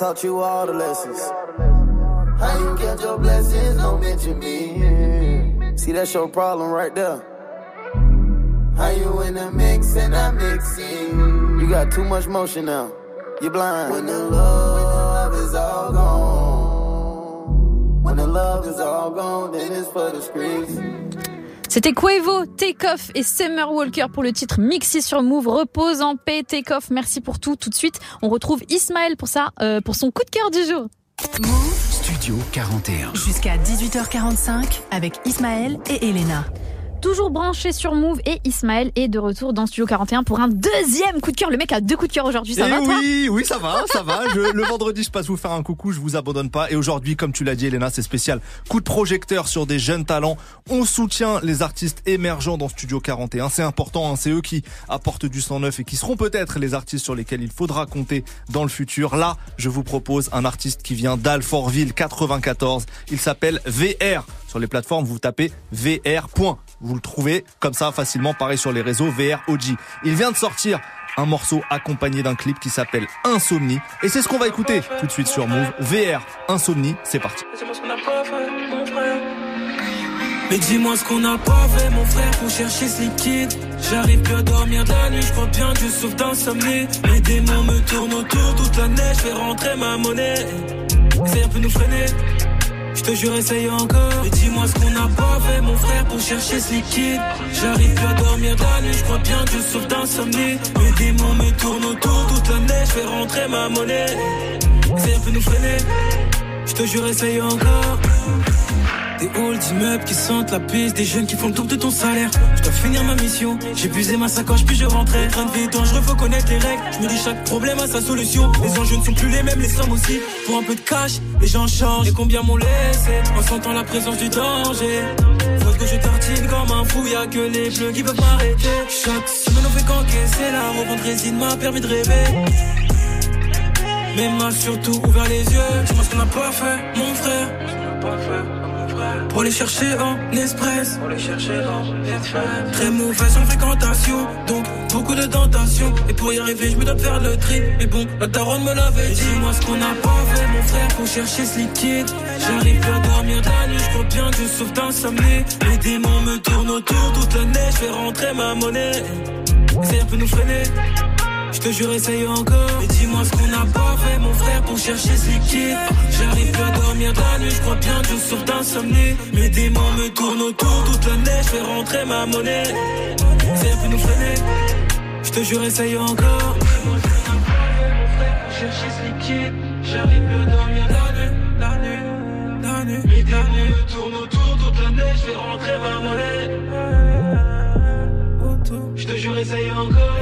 Taught you all the lessons. How you get your blessings, don't mention me. See, that's your problem right there. How you in the mix and I'm mixing? You got too much motion now. You're blind. When the love is all gone. When the love is all gone, then it's for the streets. C'était Quavo, Takeoff et Summer Walker pour le titre Mixi sur Move. Repose en paix, Takeoff. Merci pour tout. Tout de suite, on retrouve Ismaël pour ça, euh, pour son coup de cœur du jour. Studio 41. Jusqu'à 18h45 avec Ismaël et Elena. Toujours branché sur Move et Ismaël est de retour dans Studio 41 pour un deuxième coup de cœur. Le mec a deux coups de cœur aujourd'hui, ça Eh va oui, oui, ça va, ça va. Je- le vendredi, je passe vous faire un coucou, je vous abandonne pas. Et aujourd'hui, comme tu l'as dit, Elena, c'est spécial. Coup de projecteur sur des jeunes talents. On soutient les artistes émergents dans Studio 41. C'est important, hein, c'est eux qui apportent du sang neuf et qui seront peut-être les artistes sur lesquels il faudra compter dans le futur. Là, je vous propose un artiste qui vient d'Alfortville 94. Il s'appelle VR. Sur les plateformes, vous tapez VR. Vous le trouvez comme ça facilement, pareil sur les réseaux VR OG. Il vient de sortir un morceau accompagné d'un clip qui s'appelle Insomnie. Et c'est ce qu'on va écouter tout de suite sur Move. VR, Insomnie, c'est parti. Mais dis-moi ce qu'on n'a pas fait, mon frère, pour chercher ce liquide. J'arrive plus à dormir de la nuit, je crois bien Dieu sauve d'insomnie. Mes démons me tournent autour toute la neige, je fais rentrer ma monnaie. C'est un peu nous freiner. Je te jure, essaye encore. Mais dis-moi ce qu'on n'a pas fait, mon frère, pour chercher ce liquide. J'arrive plus à dormir de la nuit, je crois bien Dieu sauve d'insomnie. Mes démons me tournent autour toute la neige, je fais rentrer ma monnaie. C'est un peu nous freiner. Je te jure, essaye encore. Des halls d'immeubles qui sentent la piste, des jeunes qui font le double de ton salaire. Je dois finir ma mission, j'ai busé ma sacoche puis je rentrais. Train de vie dangereux, faut connaître les règles. Je me dis chaque problème a sa solution. Les enjeux ne sont plus les mêmes, les sommes aussi. Pour un peu de cash, les gens changent. Et combien m'ont laissé en sentant la présence du danger? Faut que je tartine comme un fou, y'a que les bleus qui peuvent m'arrêter. Chaque semaine on fait qu'encaisser, la revente résine m'a permis de rêver. Mais m'a surtout ouvert les yeux. Dis-moi ce qu'on n'a pas fait, mon frère? Pour les chercher en express. Pour les chercher en Très mauvaise en fréquentation, donc beaucoup de tentations. Et pour y arriver, je me dois de faire le tri. Mais bon, la daronne me l'avait dit. Dis-moi ce qu'on n'a pas fait, mon frère, pour chercher ce liquide. J'arrive plus à dormir de la nuit, je crois bien que sauf d'insomnie. Les démons me tournent autour toute la neige, je fais rentrer ma monnaie. C'est un peu nous freiner. Je te jure, essaye encore. Mais dis-moi ce qu'on n'a pas fait, mon frère, pour chercher ce liquide. J'arrive plus à dormir la nuit, je crois bien que sauf d'insomnie. Mes démons me tournent autour toute la neige, je fais rentrer ma monnaie. C'est peu nous freiner. Je te jure, essaye encore. Chercher ce liquide, j'arrive plus à dormir la nuit, la nuit, la nuit. Mes démons me tournent autour toute la neige, fais rentrer ma monnaie.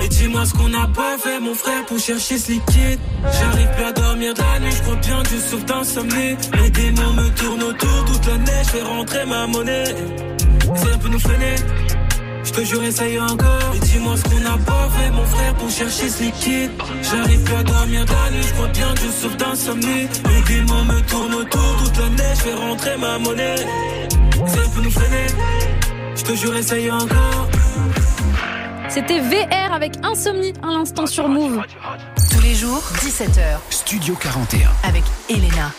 Et dis-moi ce qu'on n'a pas fait, mon frère, pour chercher ce liquide. J'arrive plus à dormir de la nuit, je crois bien que sauf d'insomnie. Les démons me tournent autour toute la neige, je fais rentrer ma monnaie. C'est un peu nous freiner. Je te jure, essaye encore. Et dis-moi ce qu'on n'a pas fait, mon frère, pour chercher ce liquide. J'arrive plus à dormir de la nuit, je crois bien que sauf d'insomnie. Les démons me tournent autour toute la neige, je fais rentrer ma monnaie. C'est un peu nous freiner. Je te jure, essaye encore. C'était VR avec Insomnie à l'instant sur Move. Tous les jours, 17h. Studio 41. Avec Elena.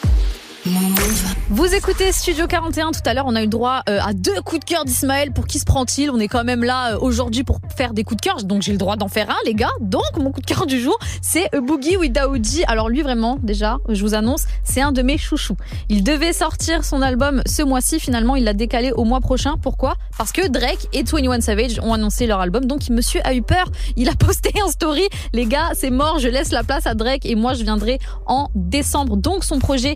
Vous écoutez Studio 41 tout à l'heure, on a eu droit euh, à deux coups de cœur d'Ismaël. Pour qui se prend-il? On est quand même là euh, aujourd'hui pour faire des coups de cœur, donc j'ai le droit d'en faire un, les gars. Donc mon coup de cœur du jour, c'est Boogie with Daoudi. Alors lui vraiment, déjà, je vous annonce, c'est un de mes chouchous. Il devait sortir son album ce mois-ci, finalement il l'a décalé au mois prochain. Pourquoi? Parce que Drake et 21 Savage ont annoncé leur album, donc monsieur a eu peur. Il a posté un story, les gars, c'est mort, je laisse la place à Drake et moi je viendrai en décembre. Donc son projet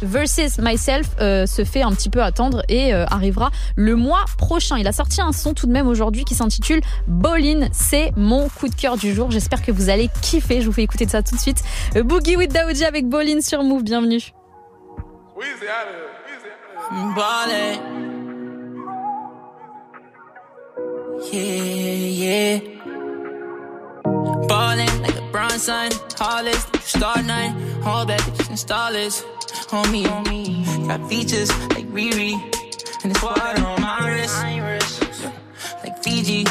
Me versus Myself euh, se fait un petit peu attendre et euh, arrivera le mois prochain. Il a sorti un son tout de même aujourd'hui qui s'intitule Ballin. C'est mon coup de cœur du jour. J'espère que vous allez kiffer. Je vous fais écouter de ça tout de suite. Euh, Boogie with Daoudi avec Ballin sur Move. Bienvenue. Ballin'. Yeah, yeah. Sign, Hollis, star nine, all bad bitches and starlets. On me, on me. Got features like Riri, and it's water on my wrist. Like Fiji,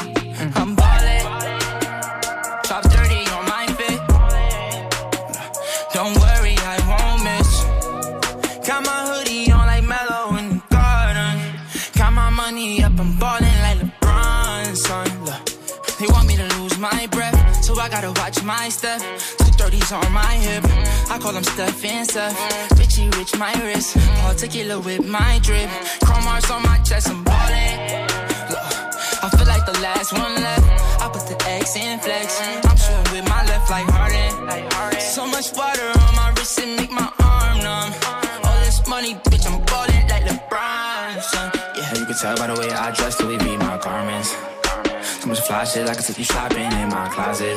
I gotta watch my step. Two thirties on my hip, I call them Steph and Steph. Richie rich my wrist, particular with my drip. Chrome hearts on my chest, I'm ballin'. I feel like the last one left. I put the X in flex. I'm shooting with my left like Harden. So much water on my wrist and make my arm numb. All this money, bitch, I'm ballin' like LeBron, son. Yeah, you can tell by the way I dress, way be my garments. So much fly shit, I take you shopping in my closet.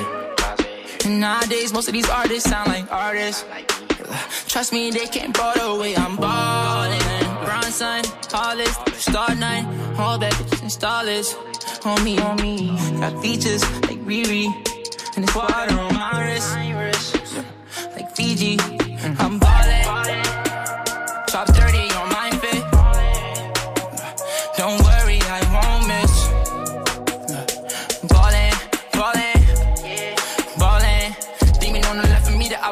And nowadays, most of these artists sound like artists. Trust me, they can't ball the way I'm ballin'. Bronson, tallest, star nine, all that bitches installers. On me, on me, got features like Riri, and it's water on my wrist, like Fiji.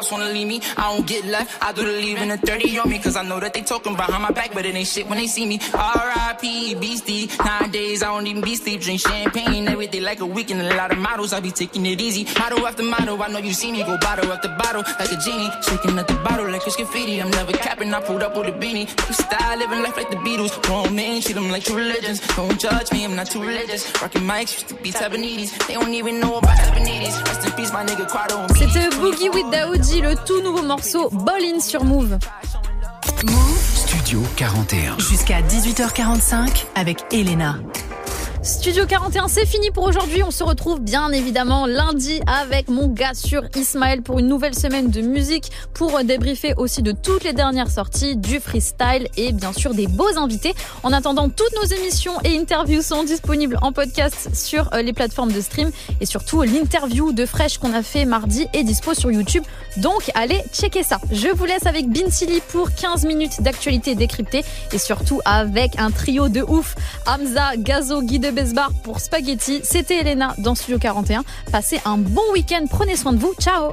Left of me, the ops wanna leave me. I don't get left, I do the leaving a 30 on me. Cause I know that they talking behind my back, but it ain't shit when they see me. R.I.P. Beastie. Nowadays, I don't even be sleep, drink champagne every day like a weekend. A lot of models, I be taking it easy. Model after model, I know you see me go bottle after bottle like a genie. Shaking at the bottle like it's graffiti. I'm never capping, I pulled up with a beanie. Style living life like the Beatles. Grown men treat them like true religions. Don't judge me, I'm not too religious. Rocking mics used to be Tabanidis. They don't even know about Tabanidis. Rest in peace, my nigga Quado. C'était Boogie with Le tout nouveau morceau Ball In sur Move. Studio 41. Jusqu'à 18h45 avec Elena. Studio 41, c'est fini pour aujourd'hui. On se retrouve bien évidemment lundi avec mon gars sur Ismaël pour une nouvelle semaine de musique, pour débriefer aussi de toutes les dernières sorties, du freestyle et bien sûr des beaux invités. En attendant, toutes nos émissions et interviews sont disponibles en podcast sur euh, les plateformes de stream et surtout l'interview de Fresh qu'on a fait mardi est dispo sur YouTube. Donc allez checker ça. Je vous laisse avec Binsili pour 15 minutes d'actualité décryptée et surtout avec un trio de ouf. Hamza, Gazo, Guy de Besbar pour Spaghetti. C'était Elena dans Studio 41. Passez un bon week-end. Prenez soin de vous. Ciao